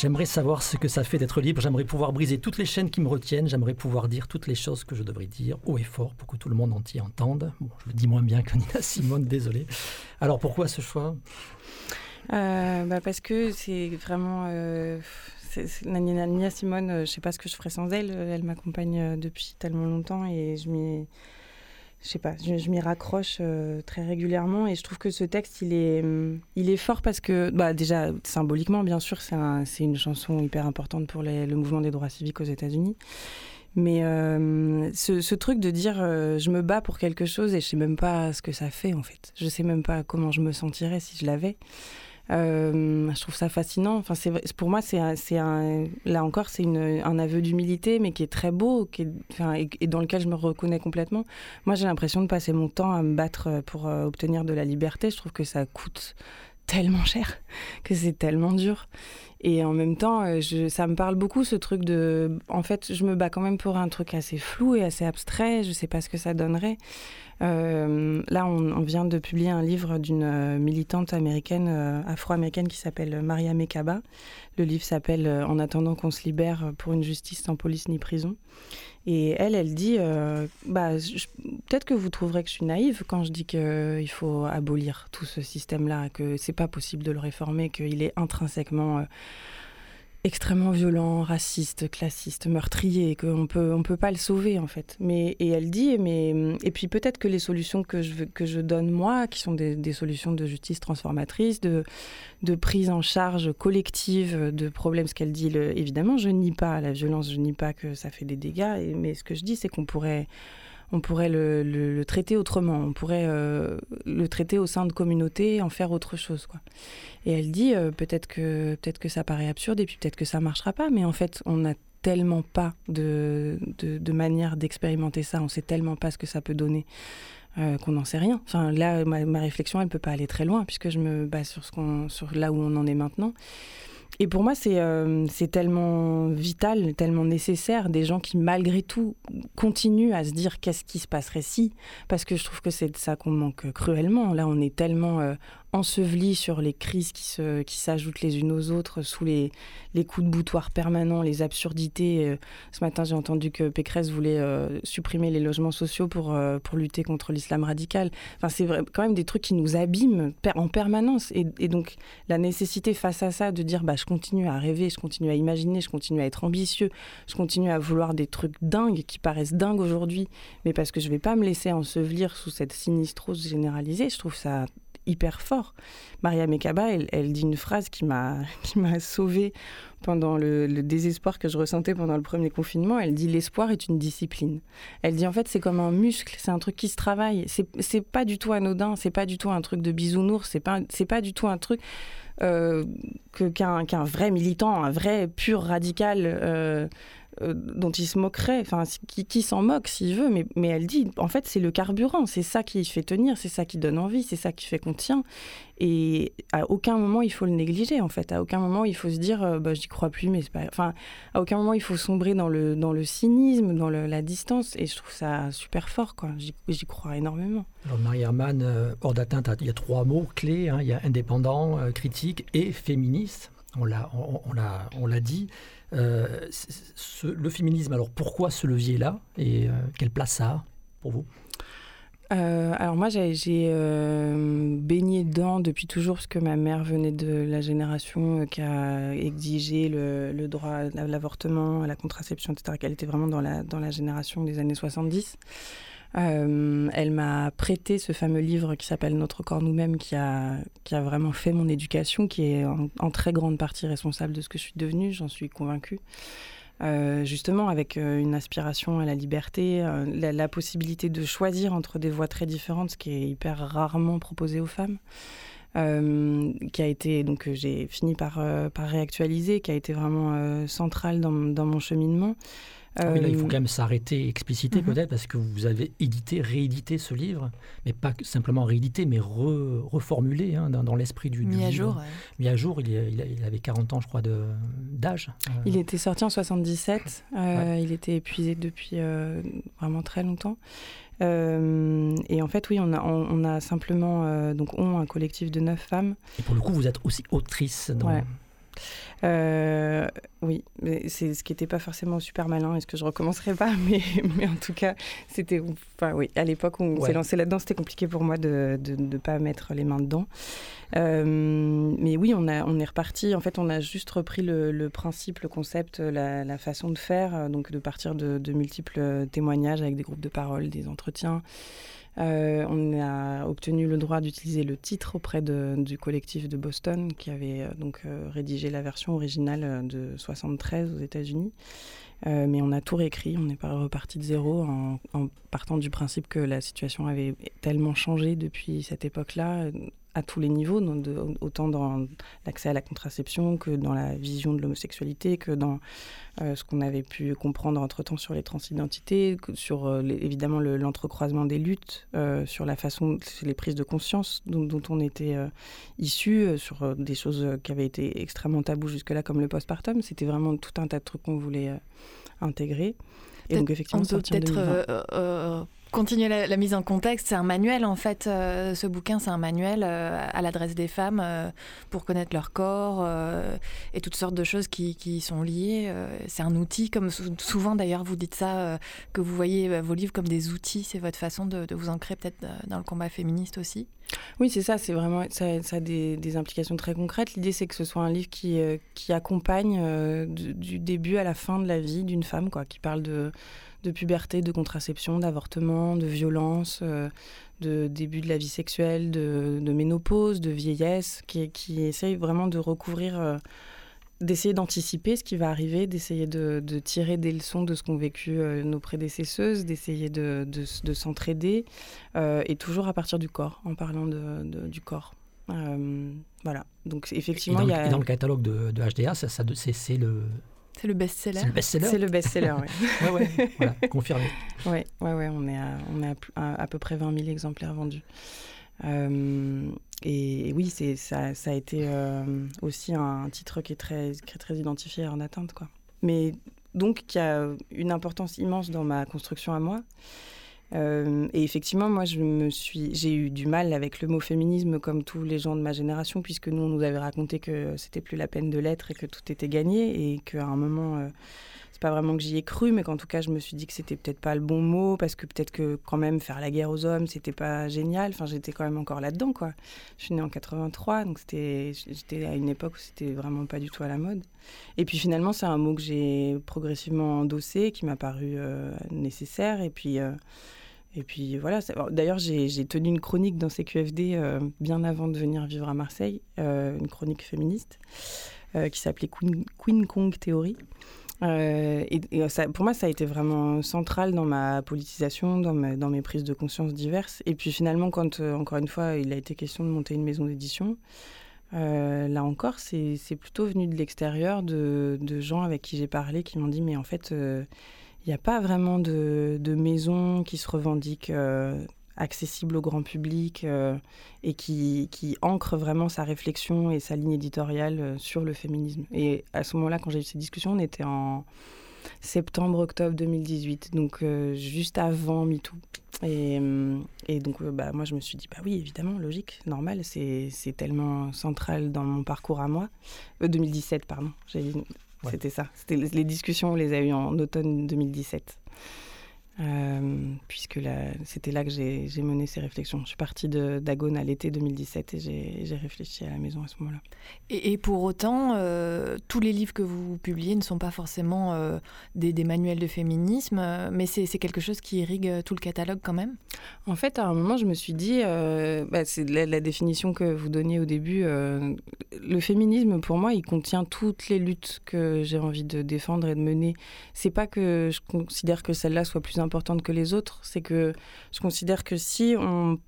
J'aimerais savoir ce que ça fait d'être libre. J'aimerais pouvoir briser toutes les chaînes qui me retiennent. J'aimerais pouvoir dire toutes les choses que je devrais dire haut et fort pour que tout le monde entier entende. Je le dis moins bien que Nina Simone, désolé. Alors pourquoi ce choix? Euh, bah Parce que c'est vraiment. Euh, Nina, Simone, euh, je ne sais pas ce que je ferais sans elle. Elle m'accompagne depuis tellement longtemps et je m'y je sais pas, je, m'y raccroche euh, très régulièrement et je trouve que ce texte, il est, hum, il est fort parce que, bah, déjà, symboliquement, bien sûr, c'est un, une chanson hyper importante pour le mouvement des droits civiques aux États-Unis. Mais euh, ce, truc de dire euh, je me bats pour quelque chose et je sais même pas ce que ça fait en fait. Je sais même pas comment je me sentirais si je l'avais. Euh, je trouve ça fascinant. Enfin, pour moi, c'est, un, là encore, c'est un aveu d'humilité, mais qui est très beau, qui enfin, et, dans lequel je me reconnais complètement. Moi, j'ai l'impression de passer mon temps à me battre pour euh, obtenir de la liberté. Je trouve que ça coûte tellement cher, que c'est tellement dur. Et en même temps, euh, ça me parle beaucoup ce truc de. En fait, je me bats quand même pour un truc assez flou et assez abstrait. Je sais pas ce que ça donnerait. Euh, là, on, vient de publier un livre d'une euh, militante américaine, afro-américaine, qui s'appelle Maria Mekaba. Le livre s'appelle En attendant qu'on se libère pour une justice sans police ni prison. Et elle, elle dit, bah, peut-être que vous trouverez que je suis naïve quand je dis qu'il faut abolir tout ce système-là, que c'est pas possible de le réformer, qu'il est intrinsèquement extrêmement violent, raciste, classiste, meurtrier, qu'on peut on peut pas le sauver en fait. Mais et elle dit mais et puis peut-être que les solutions que je que je donne moi, qui sont des, des solutions de justice transformatrice, de de prise en charge collective de problèmes, ce qu'elle dit évidemment je nie pas la violence, je nie pas que ça fait des dégâts, mais ce que je dis c'est qu'on pourrait on pourrait le, traiter autrement, on pourrait le traiter au sein de communautés, en faire autre chose. Quoi. Et elle dit peut-être que, peut que ça paraît absurde et puis peut-être que ça marchera pas, mais en fait, on n'a tellement pas de, de, manière d'expérimenter ça, on sait tellement pas ce que ça peut donner. qu'on n'en sait rien. Enfin, là, ma, réflexion, elle ne peut pas aller très loin puisque je me base sur, ce qu'on, sur là où on en est maintenant. Et pour moi, euh, c'est tellement vital, tellement nécessaire, des gens qui, malgré tout, continuent à se dire qu'est-ce qui se passerait si, parce que je trouve que c'est de ça qu'on manque cruellement. Là, on est tellement euh, enseveli sur les crises qui, se, qui s'ajoutent les unes aux autres, sous les, les coups de boutoir permanents, les absurdités. Euh, ce matin, j'ai entendu que Pécresse voulait euh, supprimer les logements sociaux pour, euh, pour lutter contre l'islam radical. Enfin, c'est quand même des trucs qui nous abîment en permanence. Et, et, donc, la nécessité face à ça de dire bah, je continue à rêver, je continue à imaginer, je continue à être ambitieux, je continue à vouloir des trucs dingues qui paraissent dingues aujourd'hui, mais parce que je ne vais pas me laisser ensevelir sous cette sinistrose généralisée, je trouve ça hyper fort. Maria Mekaba, elle, dit une phrase qui m'a sauvée pendant le, désespoir que je ressentais pendant le premier confinement. Elle dit l'espoir est une discipline. Elle dit en fait c'est comme un muscle, c'est un truc qui se travaille. C'est pas du tout anodin, c'est pas du tout un truc de bisounours, c'est pas c'est pas du tout un truc euh, qu'un qu'un vrai militant, un vrai pur radical. Euh, euh, dont il se moquerait, enfin, qui, s'en moque s'il veut, mais, mais elle dit, en fait, c'est le carburant, c'est ça qui fait tenir, c'est ça qui donne envie, c'est ça qui fait qu'on tient. Et à aucun moment il faut le négliger, en fait. À aucun moment il faut se dire, euh, bah, j'y crois plus, mais c'est pas. Enfin, à aucun moment il faut sombrer dans le, dans le cynisme, dans la distance. Et je trouve ça super fort, quoi. J'y crois énormément. Alors, Marie Herman, euh, hors d'atteinte, il y a trois mots clés hein. il y a indépendant, critique et féministe. On l'a on, on l'a dit. Euh, le féminisme, alors pourquoi ce levier-là et euh, quelle place ça a pour vous? Euh, alors moi j'ai baigné dedans depuis toujours parce que ma mère venait de la génération qui a exigé le, droit à l'avortement, à la contraception, etc. Qu'elle était vraiment dans la, dans la génération des années 70. Euh, elle m'a prêté ce fameux livre qui s'appelle Notre corps nous-mêmes, qui a, qui a vraiment fait mon éducation, qui est en, très grande partie responsable de ce que je suis devenue, j'en suis convaincue. Euh, justement avec euh, une aspiration à la liberté, la, possibilité de choisir entre des voies très différentes, ce qui est hyper rarement proposé aux femmes. qui a été donc j'ai fini par, par réactualiser, qui a été vraiment central dans, dans mon cheminement. Ah il faut euh, quand même s'arrêter, expliciter mhm. peut-être, parce que vous avez édité, réédité ce livre, mais pas simplement réédité, mais reformulé hein, dans, l'esprit du, du Mis à jour. Mis à jour, il, il, avait 40 ans, je crois, d'âge. Euh. Il était sorti en 77, euh, il était épuisé depuis vraiment très longtemps. et en fait, oui, on a, on, a simplement, donc on, un collectif de neuf femmes. Et pour le coup, vous êtes aussi autrice dans... Euh, oui, c'est ce qui n'était pas forcément super malin est ce que je recommencerai pas, mais, mais en tout cas, c'était. Enfin, oui, à l'époque où on s'est lancé là-dedans, c'était compliqué pour moi de ne pas mettre les mains dedans. Euh, mais oui, on, a, on est reparti. En fait, on a juste repris le, principe, le concept, la, la, façon de faire, donc de partir de, de multiples témoignages avec des groupes de parole, des entretiens. Euh, on a obtenu le droit d'utiliser le titre auprès du collectif de Boston qui avait euh, donc euh, rédigé la version originale de 73 aux États-Unis. mais on a tout réécrit, on n'est pas reparti de zéro en, partant du principe que la situation avait tellement changé depuis cette époque-là, à tous les niveaux, autant dans l'accès à la contraception que dans la vision de l'homosexualité, que dans euh, ce qu'on avait pu comprendre entre-temps sur les transidentités, sur euh, évidemment l'entrecroisement des luttes, euh, sur la façon, les prises de conscience dont, on était issu, sur des choses qui avaient été extrêmement tabous jusque-là, comme le postpartum. C'était vraiment tout un tas de trucs qu'on voulait intégrer. Et donc effectivement, on peut peut-être continuer la, mise en contexte, c'est un manuel en fait. Euh, ce bouquin, c'est un manuel euh, à l'adresse des femmes euh, pour connaître leur corps et toutes sortes de choses qui, qui sont liées. c'est un outil, comme souvent d'ailleurs vous dites ça, que vous voyez vos livres comme des outils. C'est votre façon de, vous ancrer peut-être dans le combat féministe aussi? Oui, c'est ça. C'est vraiment ça, a des, implications très concrètes. L'idée, c'est que ce soit un livre qui, qui accompagne du, du, début à la fin de la vie d'une femme, quoi, qui parle de de puberté, de contraception, d'avortement, de violence, euh, de début de la vie sexuelle, de, ménopause, de vieillesse, qui, qui essaye vraiment de recouvrir euh, d'essayer d'anticiper ce qui va arriver, d'essayer de, tirer des leçons de ce qu'ont vécu euh, nos prédécesseuses, d'essayer de, de, s'entraider, et toujours à partir du corps, en parlant du corps. Euh, voilà. Donc effectivement, il y a... dans le catalogue de, HDA, ça, ça c'est le c'est le best-seller. C'est le best-seller. C'est le best-seller, oui. ouais, ouais, voilà, confirmé. Oui, ouais, ouais, on est à, on est à, à, peu près 20 000 exemplaires vendus. Euh, et, oui, c'est ça, ça, a été euh, aussi un titre qui est très, très, très identifié en atteinte, quoi. Mais donc qui a une importance immense dans ma construction à moi. Euh, et effectivement, moi, j'ai eu du mal avec le mot féminisme, comme tous les gens de ma génération, puisque nous, on nous avait raconté que c'était plus la peine de l'être et que tout était gagné, et qu'à un moment, euh, c'est pas vraiment que j'y ai cru, mais qu'en tout cas, je me suis dit que c'était peut-être pas le bon mot, parce que peut-être que quand même faire la guerre aux hommes, c'était pas génial. Enfin, j'étais quand même encore là-dedans, quoi. Je suis née en 83, donc c'était, j'étais à une époque où c'était vraiment pas du tout à la mode. Et puis finalement, c'est un mot que j'ai progressivement endossé, qui m'a paru euh, nécessaire, et puis. Et puis voilà, d'ailleurs j'ai tenu une chronique dans CQFD euh, bien avant de venir vivre à Marseille, euh, une chronique féministe euh, qui s'appelait Queen, Kong Theory. et, ça, pour moi, ça a été vraiment central dans ma politisation, dans, mes prises de conscience diverses. Et puis finalement, quand, encore une fois, il a été question de monter une maison d'édition, là encore, c'est plutôt venu de l'extérieur, de, gens avec qui j'ai parlé, qui m'ont dit, mais en fait n'y a pas vraiment de, maison qui se revendique euh, accessible au grand public euh, et qui, ancre vraiment sa réflexion et sa ligne éditoriale euh, sur le féminisme. Et à ce moment-là, quand j'ai eu ces discussions, on était en septembre-octobre 2018, donc juste avant MeToo. Et, donc, bah, moi, je me suis dit, bah oui, évidemment, logique, normal, c'est tellement central dans mon parcours à moi. 2017, pardon. C'était ça. C'était les discussions, on les a eues en automne 2017. Euh, puisque c'était là que j'ai mené ces réflexions. Je suis partie d'Agone à l'été 2017 et j'ai réfléchi à la maison à ce moment-là. Et, pour autant, euh, tous les livres que vous publiez ne sont pas forcément euh, des, manuels de féminisme, mais c'est quelque chose qui irrigue tout le catalogue quand même? En fait, à un moment, je me suis dit, bah, c'est la, définition que vous donniez au début, le féminisme, pour moi, il contient toutes les luttes que j'ai envie de défendre et de mener. C'est pas que je considère que celle-là soit plus importante que les autres, c'est que je considère que si on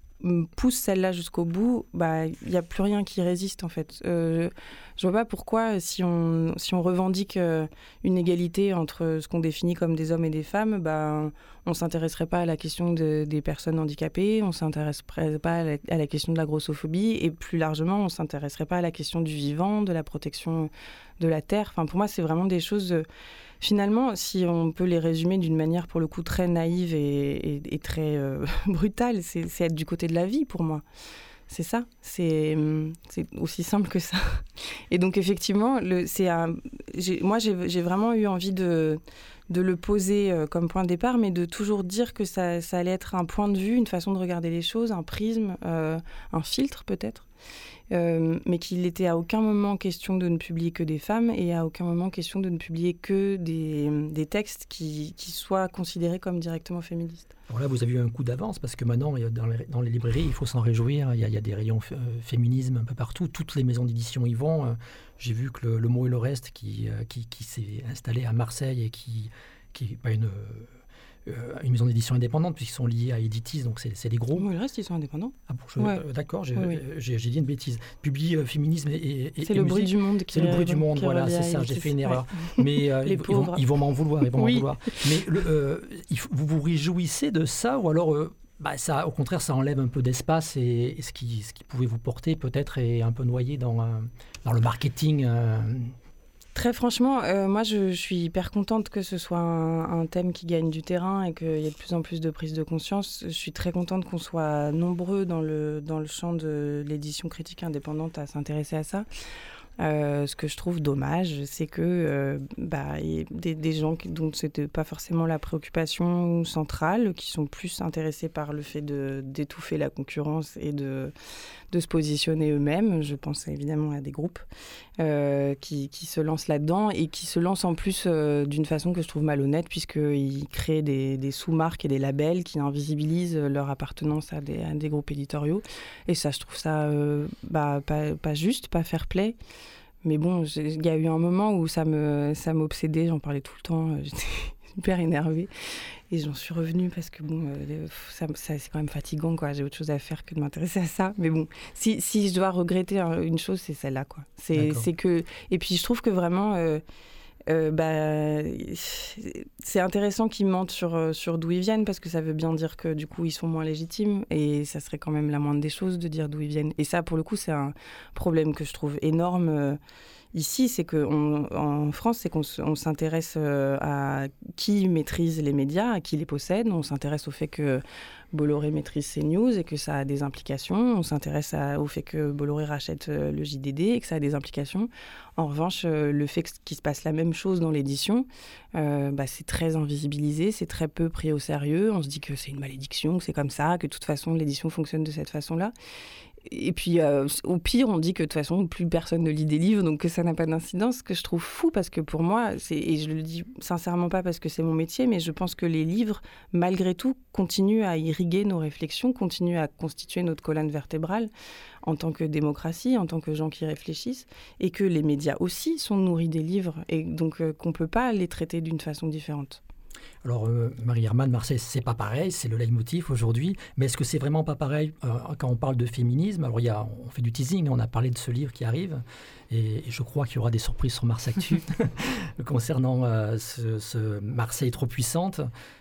pousse celle-là jusqu'au bout, bah il n'y a plus rien qui résiste en fait. Euh, je vois pas pourquoi si on si on revendique euh, une égalité entre ce qu'on définit comme des hommes et des femmes, bah on s'intéresserait pas à la question des personnes handicapées, on s'intéresserait pas à la, question de la grossophobie et plus largement on s'intéresserait pas à la question du vivant, de la protection de la terre. Enfin pour moi c'est vraiment des choses finalement, si on peut les résumer d'une manière pour le coup très naïve et, très euh, brutale, c'est être du côté de la vie pour moi. C'est ça, c'est aussi simple que ça. Et donc effectivement, un, moi j'ai vraiment eu envie de, de le poser euh, comme point de départ, mais de toujours dire que ça, allait être un point de vue, une façon de regarder les choses, un prisme, euh, un filtre peut-être. Euh, mais qu'il n'était à aucun moment question de ne publier que des femmes et à aucun moment question de ne publier que des, des textes qui, qui, soient considérés comme directement féministes. Alors là, vous avez eu un coup d'avance parce que maintenant, dans les, dans les librairies, il faut s'en réjouir. Il y, a, il y, a, des rayons euh, féminisme un peu partout. Toutes les maisons d'édition y vont. Euh, j'ai vu que le, mot et le reste qui, qui, s'est installé à Marseille et qui, qui pas une une maison d'édition indépendante, puisqu'ils sont liés à Editis, donc c'est des gros. le reste, ils sont indépendants. Ah bon, euh, d'accord, euh, j'ai dit une bêtise. Publie Féminisme et, C'est le bruit du monde C'est le bruit du monde, voilà, c'est ça, j'ai fait une erreur. Mais ils, vont, m'en vouloir, ils vont m'en vouloir. Mais vous vous réjouissez de ça, ou alors bah, ça, au contraire, ça enlève un peu d'espace et, ce, qui, ce qui pouvait vous porter peut-être est un peu noyé dans, dans le marketing Très franchement, euh, moi je, suis hyper contente que ce soit un, thème qui gagne du terrain et qu'il y ait de plus en plus de prise de conscience. Je suis très contente qu'on soit nombreux dans le, dans le champ de l'édition critique indépendante à s'intéresser à ça. Euh, ce que je trouve dommage, c'est que euh, bah, des, gens dont c'était pas forcément la préoccupation centrale, qui sont plus intéressés par le fait d'étouffer la concurrence et de, de se positionner eux-mêmes. Je pense évidemment à des groupes euh, qui, qui, se lancent là-dedans et qui se lancent en plus euh, d'une façon que je trouve malhonnête, puisqu'ils créent des, sous-marques et des labels qui invisibilisent leur appartenance à des, groupes éditoriaux. Et ça, je trouve ça bah, pas, juste, pas fair play. mais bon, il y a eu un moment où ça me ça m'obsédait, j'en parlais tout le temps, hyper énervée. Et j'en suis revenue parce que bon, ça, c'est quand même fatigant, quoi. J'ai autre chose à faire que de m'intéresser à ça. Mais bon, si, si je dois regretter une chose, c'est celle-là, quoi. C'est, c'est que... Et puis je trouve que vraiment, euh, bah, c'est intéressant qu'ils mentent sur, euh, sur d'où ils viennent parce que ça veut bien dire que du coup ils sont moins légitimes et ça serait quand même la moindre des choses de dire d'où ils viennent. Et ça, pour le coup, c'est un problème que je trouve énorme euh, ici, c'est qu'en France, c'est qu'on s'intéresse à qui maîtrise les médias, à qui les possède. On s'intéresse au fait que Bolloré maîtrise ces news et que ça a des implications. On s'intéresse au fait que Bolloré rachète euh, le JDD et que ça a des implications. En revanche, euh, le fait qu'il se passe la même chose dans l'édition, euh, bah, c'est très invisibilisé, c'est très peu pris au sérieux. On se dit que c'est une malédiction, que c'est comme ça, que de toute façon l'édition fonctionne de cette façon-là. Et puis, euh, au pire, on dit que de toute façon, plus personne ne lit des livres, donc que ça n'a pas d'incidence, ce que je trouve fou, parce que pour moi, et je le dis sincèrement pas parce que c'est mon métier, mais je pense que les livres, malgré tout, continuent à irriguer nos réflexions, continuent à constituer notre colonne vertébrale en tant que démocratie, en tant que gens qui réfléchissent, et que les médias aussi sont nourris des livres, et donc euh, qu'on ne peut pas les traiter d'une façon différente. Alors, euh, Marie Hermann, Marseille, c'est pas pareil, c'est le leitmotiv aujourd'hui, mais est-ce que c'est vraiment pas pareil euh, quand on parle de féminisme? Alors, il y a, on fait du teasing, on a parlé de ce livre qui arrive, et, je crois qu'il y aura des surprises sur Mars Actu concernant euh, ce, Marseille trop puissante.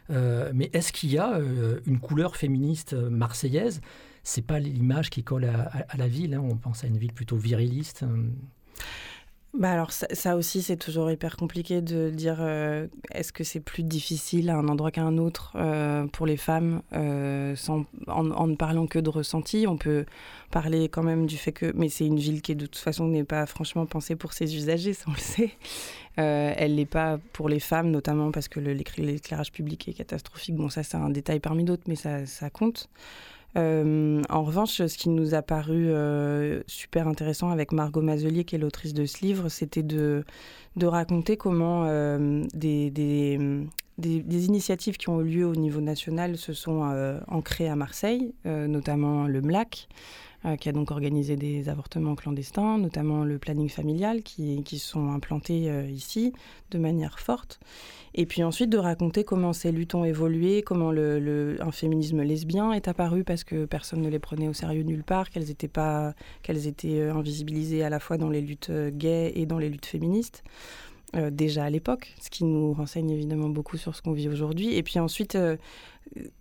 mais est-ce qu'il y a une couleur féministe marseillaise? C'est pas l'image qui colle à, la ville, hein. on pense à une ville plutôt viriliste bah alors ça, aussi c'est toujours hyper compliqué de dire euh, est-ce que c'est plus difficile à un endroit qu'à un autre euh, pour les femmes euh, sans, en, ne parlant que de ressenti. On peut parler quand même du fait que mais c'est une ville qui de toute façon n'est pas franchement pensée pour ses usagers ça on le sait. Elle n'est pas pour les femmes notamment parce que l'éclairage public est catastrophique. Bon ça c'est un détail parmi d'autres mais ça, ça compte euh, en revanche, ce qui nous a paru euh, super intéressant avec Margot Mazelier, qui est l'autrice de ce livre, c'était de, raconter comment euh, des, des, initiatives qui ont eu lieu au niveau national se sont ancrées à Marseille, notamment le MLAC. qui a donc organisé des avortements clandestins, notamment le planning familial, qui, qui sont implantés ici de manière forte. Et puis ensuite de raconter comment ces luttes ont évolué, comment le, un féminisme lesbien est apparu parce que personne ne les prenait au sérieux nulle part, qu'elles étaient, qu'elles étaient euh, invisibilisées à la fois dans les luttes euh, gays et dans les luttes féministes. Euh, déjà à l'époque, ce qui nous renseigne évidemment beaucoup sur ce qu'on vit aujourd'hui. Et puis ensuite,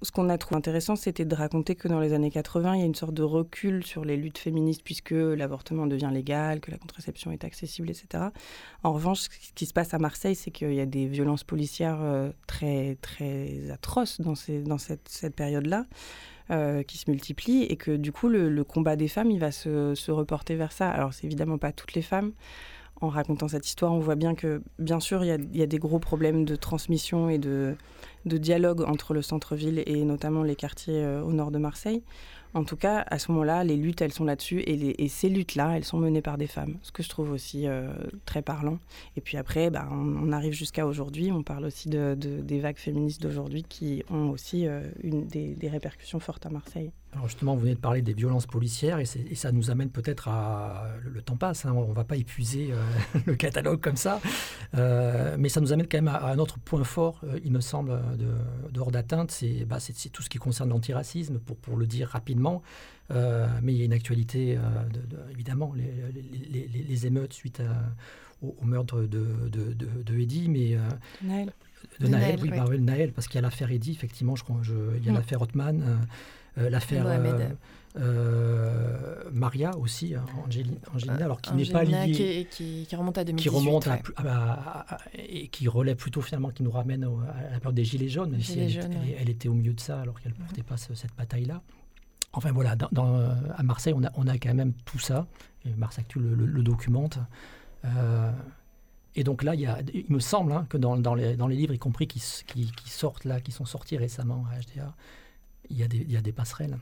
ce qu'on a trouvé intéressant, c'était de raconter que dans les années 80, il y a une sorte de recul sur les luttes féministes puisque l'avortement devient légal, que la contraception est accessible, etc. En revanche, ce qui se passe à Marseille, c'est qu'il y a des violences policières euh, très, très atroces dans, cette, période-là. Euh, qui se multiplient et que du coup le, combat des femmes il va se, se reporter vers ça. Alors c'est évidemment pas toutes les femmes, en racontant cette histoire, on voit bien que, bien sûr, il y, a des gros problèmes de transmission et de, dialogue entre le centre-ville et notamment les quartiers euh, au nord de Marseille. En tout cas, à ce moment-là, les luttes, elles sont là-dessus. Et, ces luttes-là, elles sont menées par des femmes, ce que je trouve aussi euh, très parlant. Et puis après, bah, on, arrive jusqu'à aujourd'hui. On parle aussi de, des vagues féministes d'aujourd'hui qui ont aussi euh, une, des, répercussions fortes à Marseille. Alors justement, vous venez de parler des violences policières et, ça nous amène peut-être à... Le, temps passe, hein, on ne va pas épuiser euh, le catalogue comme ça, mais ça nous amène quand même à, un autre point fort, il me semble, de, hors d'atteinte, c'est bah, tout ce qui concerne l'antiracisme, pour, pour le dire rapidement euh, mais il y a une actualité, euh, évidemment, les, émeutes suite au, meurtre de, de, de, Eddy, mais... Euh, Naël. De, Naël, oui, bah Naël, parce qu'il y a l'affaire Eddy, effectivement, je crois, je, il y a mm. l'affaire Hotman, l'affaire... Maria aussi, hein, Angelina, alors qui n'est pas liée, qui, qui, remonte à 2018, qui remonte et qui relève plutôt finalement, qui nous ramène à la période des gilets jaunes, même si elle, était au milieu de ça alors qu'elle ne portait pas cette bataille-là. Enfin voilà, dans, euh, à Marseille, on a, on a quand même tout ça. Et Marseille Actu le, documente. Euh, et donc là, il, y a, il me semble hein, que dans, dans, les, dans, les, livres, y compris qui, qui, qui, sortent là, qui sont sortis récemment à HDA, il y a des, il y a des passerelles.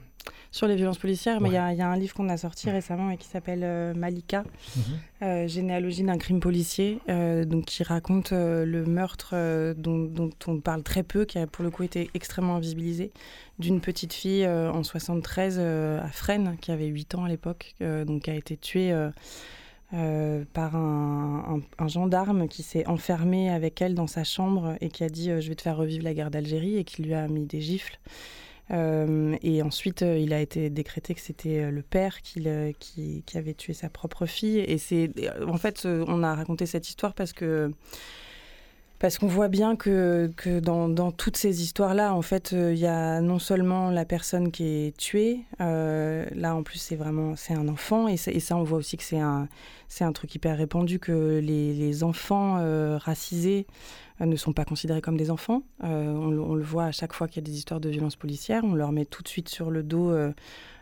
Sur les violences policières, mais il y, a, y, a un livre qu'on a sorti récemment et qui s'appelle euh, Malika, mhm. généalogie d'un crime policier, donc qui raconte le meurtre dont, dont, on parle très peu, qui a pour le coup été extrêmement invisibilisé, d'une petite fille euh, en 73 euh, à Fresnes, qui avait 8 ans à l'époque, euh, donc qui a été tuée par un, gendarme qui s'est enfermé avec elle dans sa chambre et qui a dit Je vais te faire revivre la guerre d'Algérie et qui lui a mis des gifles. Et ensuite, il a été décrété que c'était le père qui, qui, qui, avait tué sa propre fille. Et c'est, en fait, on a raconté cette histoire parce que parce qu'on voit bien que, dans, toutes ces histoires-là, en fait, euh, il y a non seulement la personne qui est tuée, euh, là en plus c'est vraiment c'est un enfant, et, ça on voit aussi que c'est un, un truc hyper répandu que les, enfants euh, racisés ne sont pas considérés comme des enfants. On, on, le voit à chaque fois qu'il y a des histoires de violences policières, on leur met tout de suite sur le dos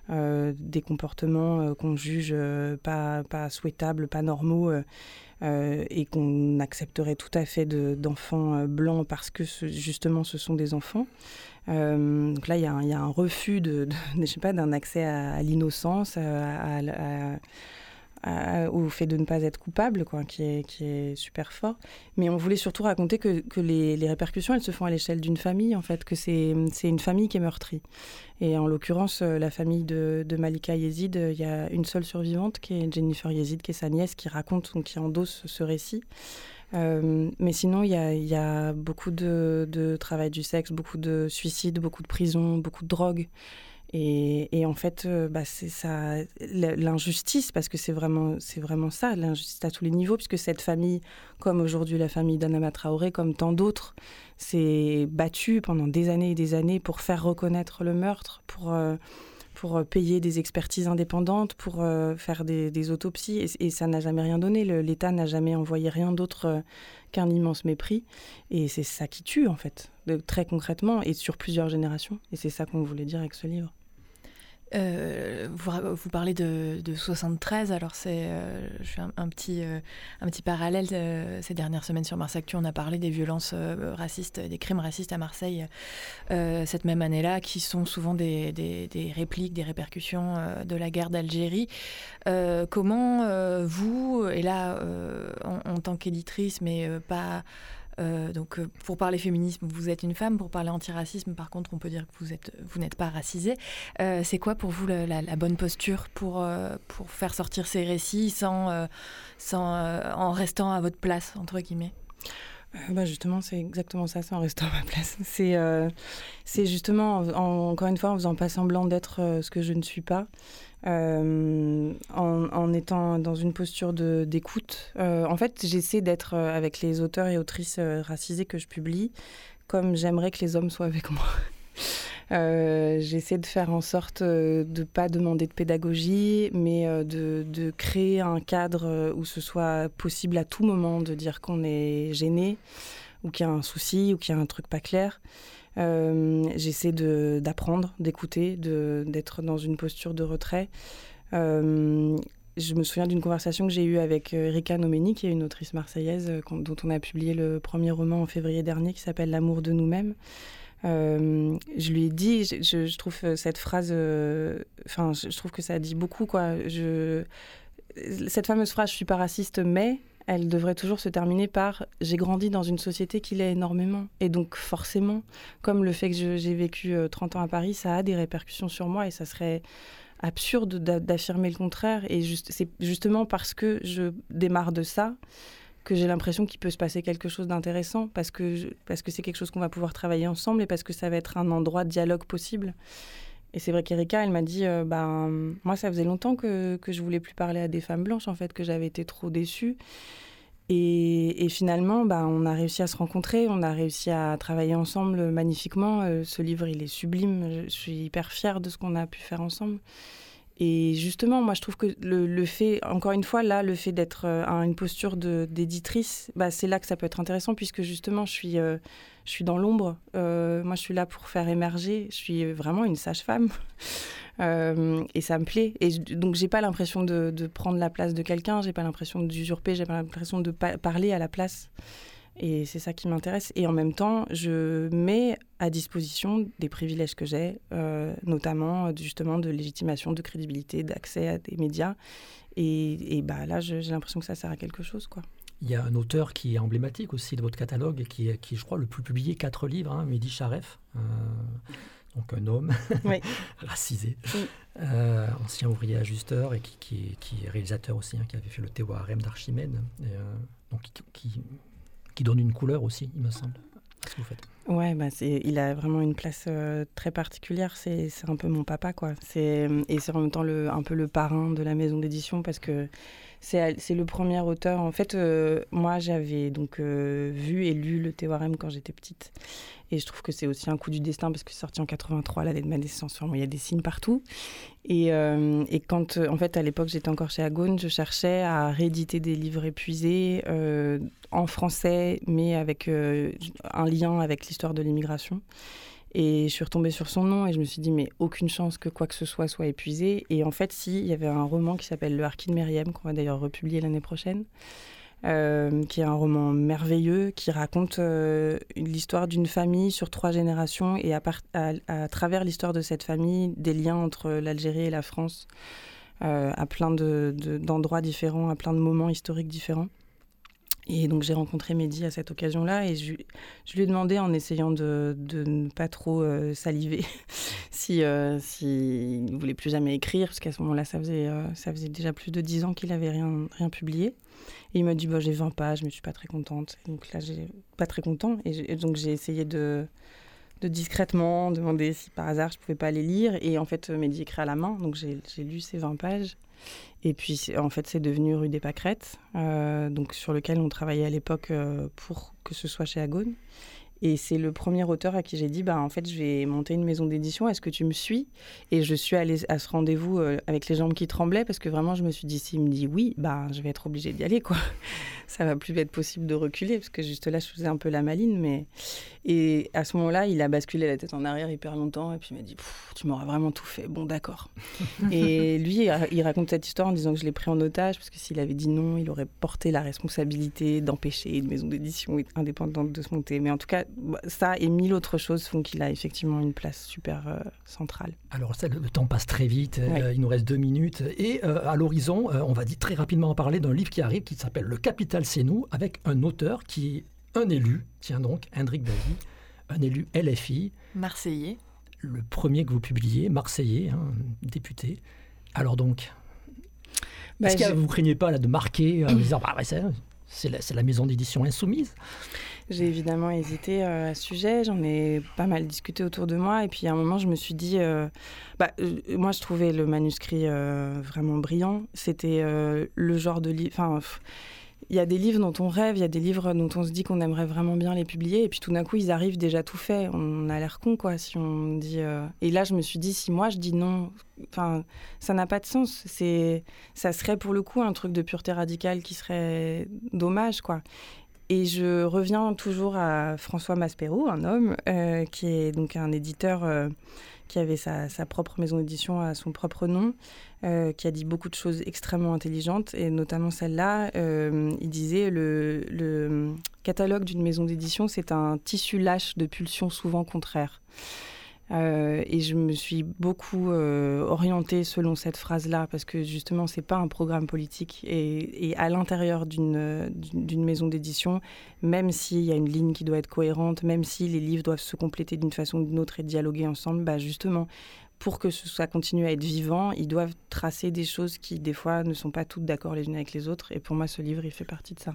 des comportements qu'on juge pas, pas souhaitables, pas normaux. Euh, et qu'on accepterait tout à fait d'enfants euh, blancs parce que justement ce sont des enfants. Euh, donc là, il y, a un refus de, pas, d'un accès à, l'innocence, à, à, au fait de ne pas être coupable, quoi, qui est, qui est super fort. Mais on voulait surtout raconter que, que les, les, répercussions, elles se font à l'échelle d'une famille, en fait, que c'est une famille qui est meurtrie. Et en l'occurrence, euh, la famille de, Malika Yezid, euh, il y a une seule survivante, qui est Jennifer Yezid, qui est sa nièce, qui raconte, donc qui endosse ce récit. Euh, mais sinon, il y a, y a, beaucoup de, travail du sexe, beaucoup de suicides, beaucoup de prisons, beaucoup de drogue. Et, en fait, euh, bah, c'est ça, l'injustice, parce que c'est vraiment, c'est vraiment ça, l'injustice à tous les niveaux, puisque cette famille, comme aujourd'hui la famille d'Anama Traoré, comme tant d'autres, s'est battue pendant des années et des années pour faire reconnaître le meurtre, pour, euh, pour payer des expertises indépendantes, pour euh, faire des, autopsies, et, ça n'a jamais rien donné. L'État n'a jamais envoyé rien d'autre qu'un immense mépris, et c'est ça qui tue, en fait, très concrètement, et sur plusieurs générations. Et c'est ça qu'on voulait dire avec ce livre. Euh, vous, parlez de, de 73, alors c'est, euh, je fais un, petit, euh, un petit parallèle. ces dernières semaines sur Mars Actu, on a parlé des violences racistes, des crimes racistes à Marseille cette même année-là, qui sont souvent des, répliques, des répercussions de la guerre d'Algérie. comment vous, et là en tant qu'éditrice, mais pas euh, donc, euh, pour parler féminisme, vous êtes une femme. Pour parler antiracisme, par contre, on peut dire que vous êtes, vous n'êtes pas racisée. Euh, c'est quoi pour vous la, bonne posture pour pour faire sortir ces récits sans sans en restant à votre place entre guillemets? Bah justement, c'est exactement ça, sans restant à ma place. C'est c'est justement, encore une fois, en faisant pas semblant d'être ce que je ne suis pas. Euh, en, étant dans une posture d'écoute. Euh, en fait, j'essaie d'être euh, avec les auteurs et autrices racisés que je publie comme j'aimerais que les hommes soient avec moi. J'essaie de faire en sorte de ne pas demander de pédagogie, mais de, de, créer un cadre où ce soit possible à tout moment de dire qu'on est gêné, ou qu'il y a un souci, ou qu'il y a un truc pas clair. Euh, j'essaie d'apprendre, d'écouter, d'être dans une posture de retrait. Euh, je me souviens d'une conversation que j'ai eue avec euh, Erika Nomeni, qui est une autrice marseillaise dont on a publié le premier roman en février dernier qui s'appelle L'amour de nous-mêmes. Je lui ai dit, je, trouve cette phrase, enfin, je, trouve que ça dit beaucoup, quoi. Cette fameuse phrase, je suis pas raciste, mais elle devrait toujours se terminer par j'ai grandi dans une société qui l'est énormément. Et donc forcément, comme le fait que j'ai vécu 30 euh, ans à Paris, ça a des répercussions sur moi et ça serait absurde d'affirmer le contraire. Et c'est justement parce que je démarre de ça que j'ai l'impression qu'il peut se passer quelque chose d'intéressant parce que parce que c'est quelque chose qu'on va pouvoir travailler ensemble et parce que ça va être un endroit de dialogue possible. Et c'est vrai qu'Erika, elle m'a dit, euh, ben, moi, ça faisait longtemps que, que je voulais plus parler à des femmes blanches, en fait, que j'avais été trop déçue. Et, finalement, ben, on a réussi à se rencontrer, on a réussi à travailler ensemble magnifiquement. Euh, ce livre, il est sublime. Je suis hyper fière de ce qu'on a pu faire ensemble. Et justement, moi, je trouve que le, fait, encore une fois, là, le fait d'être euh, à une posture d'éditrice, bah, c'est là que ça peut être intéressant, puisque justement, je suis, euh, je suis dans l'ombre. Euh, moi, je suis là pour faire émerger. Je suis vraiment une sage-femme. et ça me plaît. Et donc, j'ai pas l'impression de, de, prendre la place de quelqu'un, j'ai pas l'impression d'usurper, j'ai pas l'impression de parler à la place. Et c'est ça qui m'intéresse. Et en même temps, je mets à disposition des privilèges que j'ai, euh, notamment justement de légitimation, de crédibilité, d'accès à des médias. Et, et bah, là, j'ai l'impression que ça sert à quelque chose. quoi. Il y a un auteur qui est emblématique aussi de votre catalogue, qui, qui je crois, le plus publié, quatre livres, hein, Mehdi Charef. Euh, donc un homme racisé, euh, ancien ouvrier ajusteur et qui, est réalisateur aussi, hein, qui avait fait le théorème d'Archimède, donc qui, qui, donne une couleur aussi, il me semble, à ce que vous faites. Ouais, bah il a vraiment une place très particulière. C'est un peu mon papa, quoi. Et c'est en même temps le, un peu le parrain de la maison d'édition parce que c'est le premier auteur. En fait, euh, moi, j'avais donc euh, vu et lu le théorème quand j'étais petite. Et je trouve que c'est aussi un coup du destin parce que c'est sorti en 83, l'année de ma naissance. il y a des signes partout. Et, euh, quand, en fait, à l'époque, j'étais encore chez Agone, je cherchais à rééditer des livres épuisés en français, mais avec un lien avec l'histoire de l'immigration. Et je suis retombée sur son nom et je me suis dit, mais aucune chance que quoi que ce soit soit épuisé. Et en fait, si, il y avait un roman qui s'appelle Le Harkin Meriem, qu'on va d'ailleurs republier l'année prochaine, euh, qui est un roman merveilleux qui raconte euh, l'histoire d'une famille sur trois générations et à, travers l'histoire de cette famille, des liens entre l'Algérie et la France euh, à plein d'endroits de, différents, à plein de moments historiques différents. Et donc j'ai rencontré Mehdi à cette occasion-là et je, lui ai demandé en essayant de, ne pas trop saliver si s'il ne voulait plus jamais écrire parce qu'à ce moment-là ça faisait ça faisait déjà plus de dix ans qu'il avait rien rien publié. Et il m'a dit bah, j'ai 20 pages mais je suis pas très contente. donc là j'ai pas très content et, donc j'ai essayé de discrètement demander si par hasard je pouvais pas les lire et en fait Mehdi écrit à la main donc j'ai lu ces 20 pages et puis, en fait, c'est devenu rue des Pâquerettes, euh, donc sur lequel on travaillait à l'époque euh, pour que ce soit chez Agone. Et c'est le premier auteur à qui j'ai dit, bah, en fait, je vais monter une maison d'édition, est-ce que tu me suis? Et je suis allée à ce rendez-vous euh, avec les jambes qui tremblaient, parce que vraiment, je me suis dit, s'il me dit oui, bah, je vais être obligée d'y aller, quoi. Ça va plus être possible de reculer, parce que juste là, je faisais un peu la maline. Mais... Et à ce moment-là, il a basculé la tête en arrière hyper longtemps, et puis il m'a dit, tu m'auras vraiment tout fait, bon, d'accord. et lui, il raconte cette histoire en disant que je l'ai pris en otage, parce que s'il avait dit non, il aurait porté la responsabilité d'empêcher une maison d'édition indépendante de se monter. Mais en tout cas, ça et mille autres choses font qu'il a effectivement une place super euh, centrale. Alors ça, le temps passe très vite, euh, il nous reste deux minutes. Et euh, à l'horizon, on va dire très rapidement en parler d'un livre qui arrive qui s'appelle Le Capital c'est nous, avec un auteur qui est un élu, tiens donc, Hendrik Davy, un élu LFI. Marseillais. Le premier que vous publiez, Marseillais, hein, député. Alors donc, bah, est-ce que vous ne craignez pas là, de marquer en disant bah, c'est la, maison d'édition insoumise j'ai évidemment hésité euh, à ce sujet, j'en ai pas mal discuté autour de moi, et puis à un moment, je me suis dit, euh, bah, euh, moi, je trouvais le manuscrit vraiment brillant. C'était le genre de livre. Il y a des livres dont on rêve, il y a des livres dont on se dit qu'on aimerait vraiment bien les publier, et puis tout d'un coup, ils arrivent déjà tout faits. On a l'air con, quoi, si on dit. Et là, je me suis dit, si moi je dis non, enfin, ça n'a pas de sens. C'est, ça serait pour le coup un truc de pureté radicale qui serait dommage, quoi. Et je reviens toujours à François Maspero, un homme euh, qui est donc un éditeur euh, qui avait sa, propre maison d'édition à son propre nom, euh, qui a dit beaucoup de choses extrêmement intelligentes, et notamment celle-là. il disait le catalogue d'une maison d'édition, c'est un tissu lâche de pulsions souvent contraires. Euh, et je me suis beaucoup euh, orientée selon cette phrase-là, parce que justement, c'est pas un programme politique. Et, à l'intérieur d'une maison d'édition, même s'il y a une ligne qui doit être cohérente, même si les livres doivent se compléter d'une façon ou d'une autre et dialoguer ensemble, bah justement, pour que ça continue à être vivant, ils doivent tracer des choses qui, des fois, ne sont pas toutes d'accord les unes avec les autres. Et pour moi, ce livre, il fait partie de ça.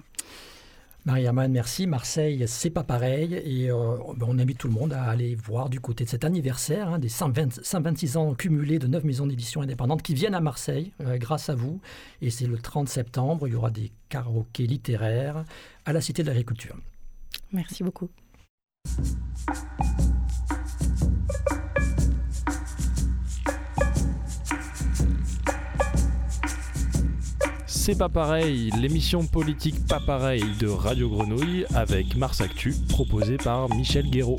Marie-Hermanne, merci. Marseille, c'est pas pareil. Et euh, ben, on invite tout le monde à aller voir du côté de cet anniversaire, hein, des 126 ans cumulés de 9 maisons d'édition indépendantes qui viennent à Marseille euh, grâce à vous. Et c'est le 30 septembre. Il y aura des karaokés littéraires à la Cité de l'Agriculture. Merci beaucoup. C'est pas pareil, l'émission politique pas pareil de Radio Grenouille avec Mars Actu, proposée par Michel Guéraud.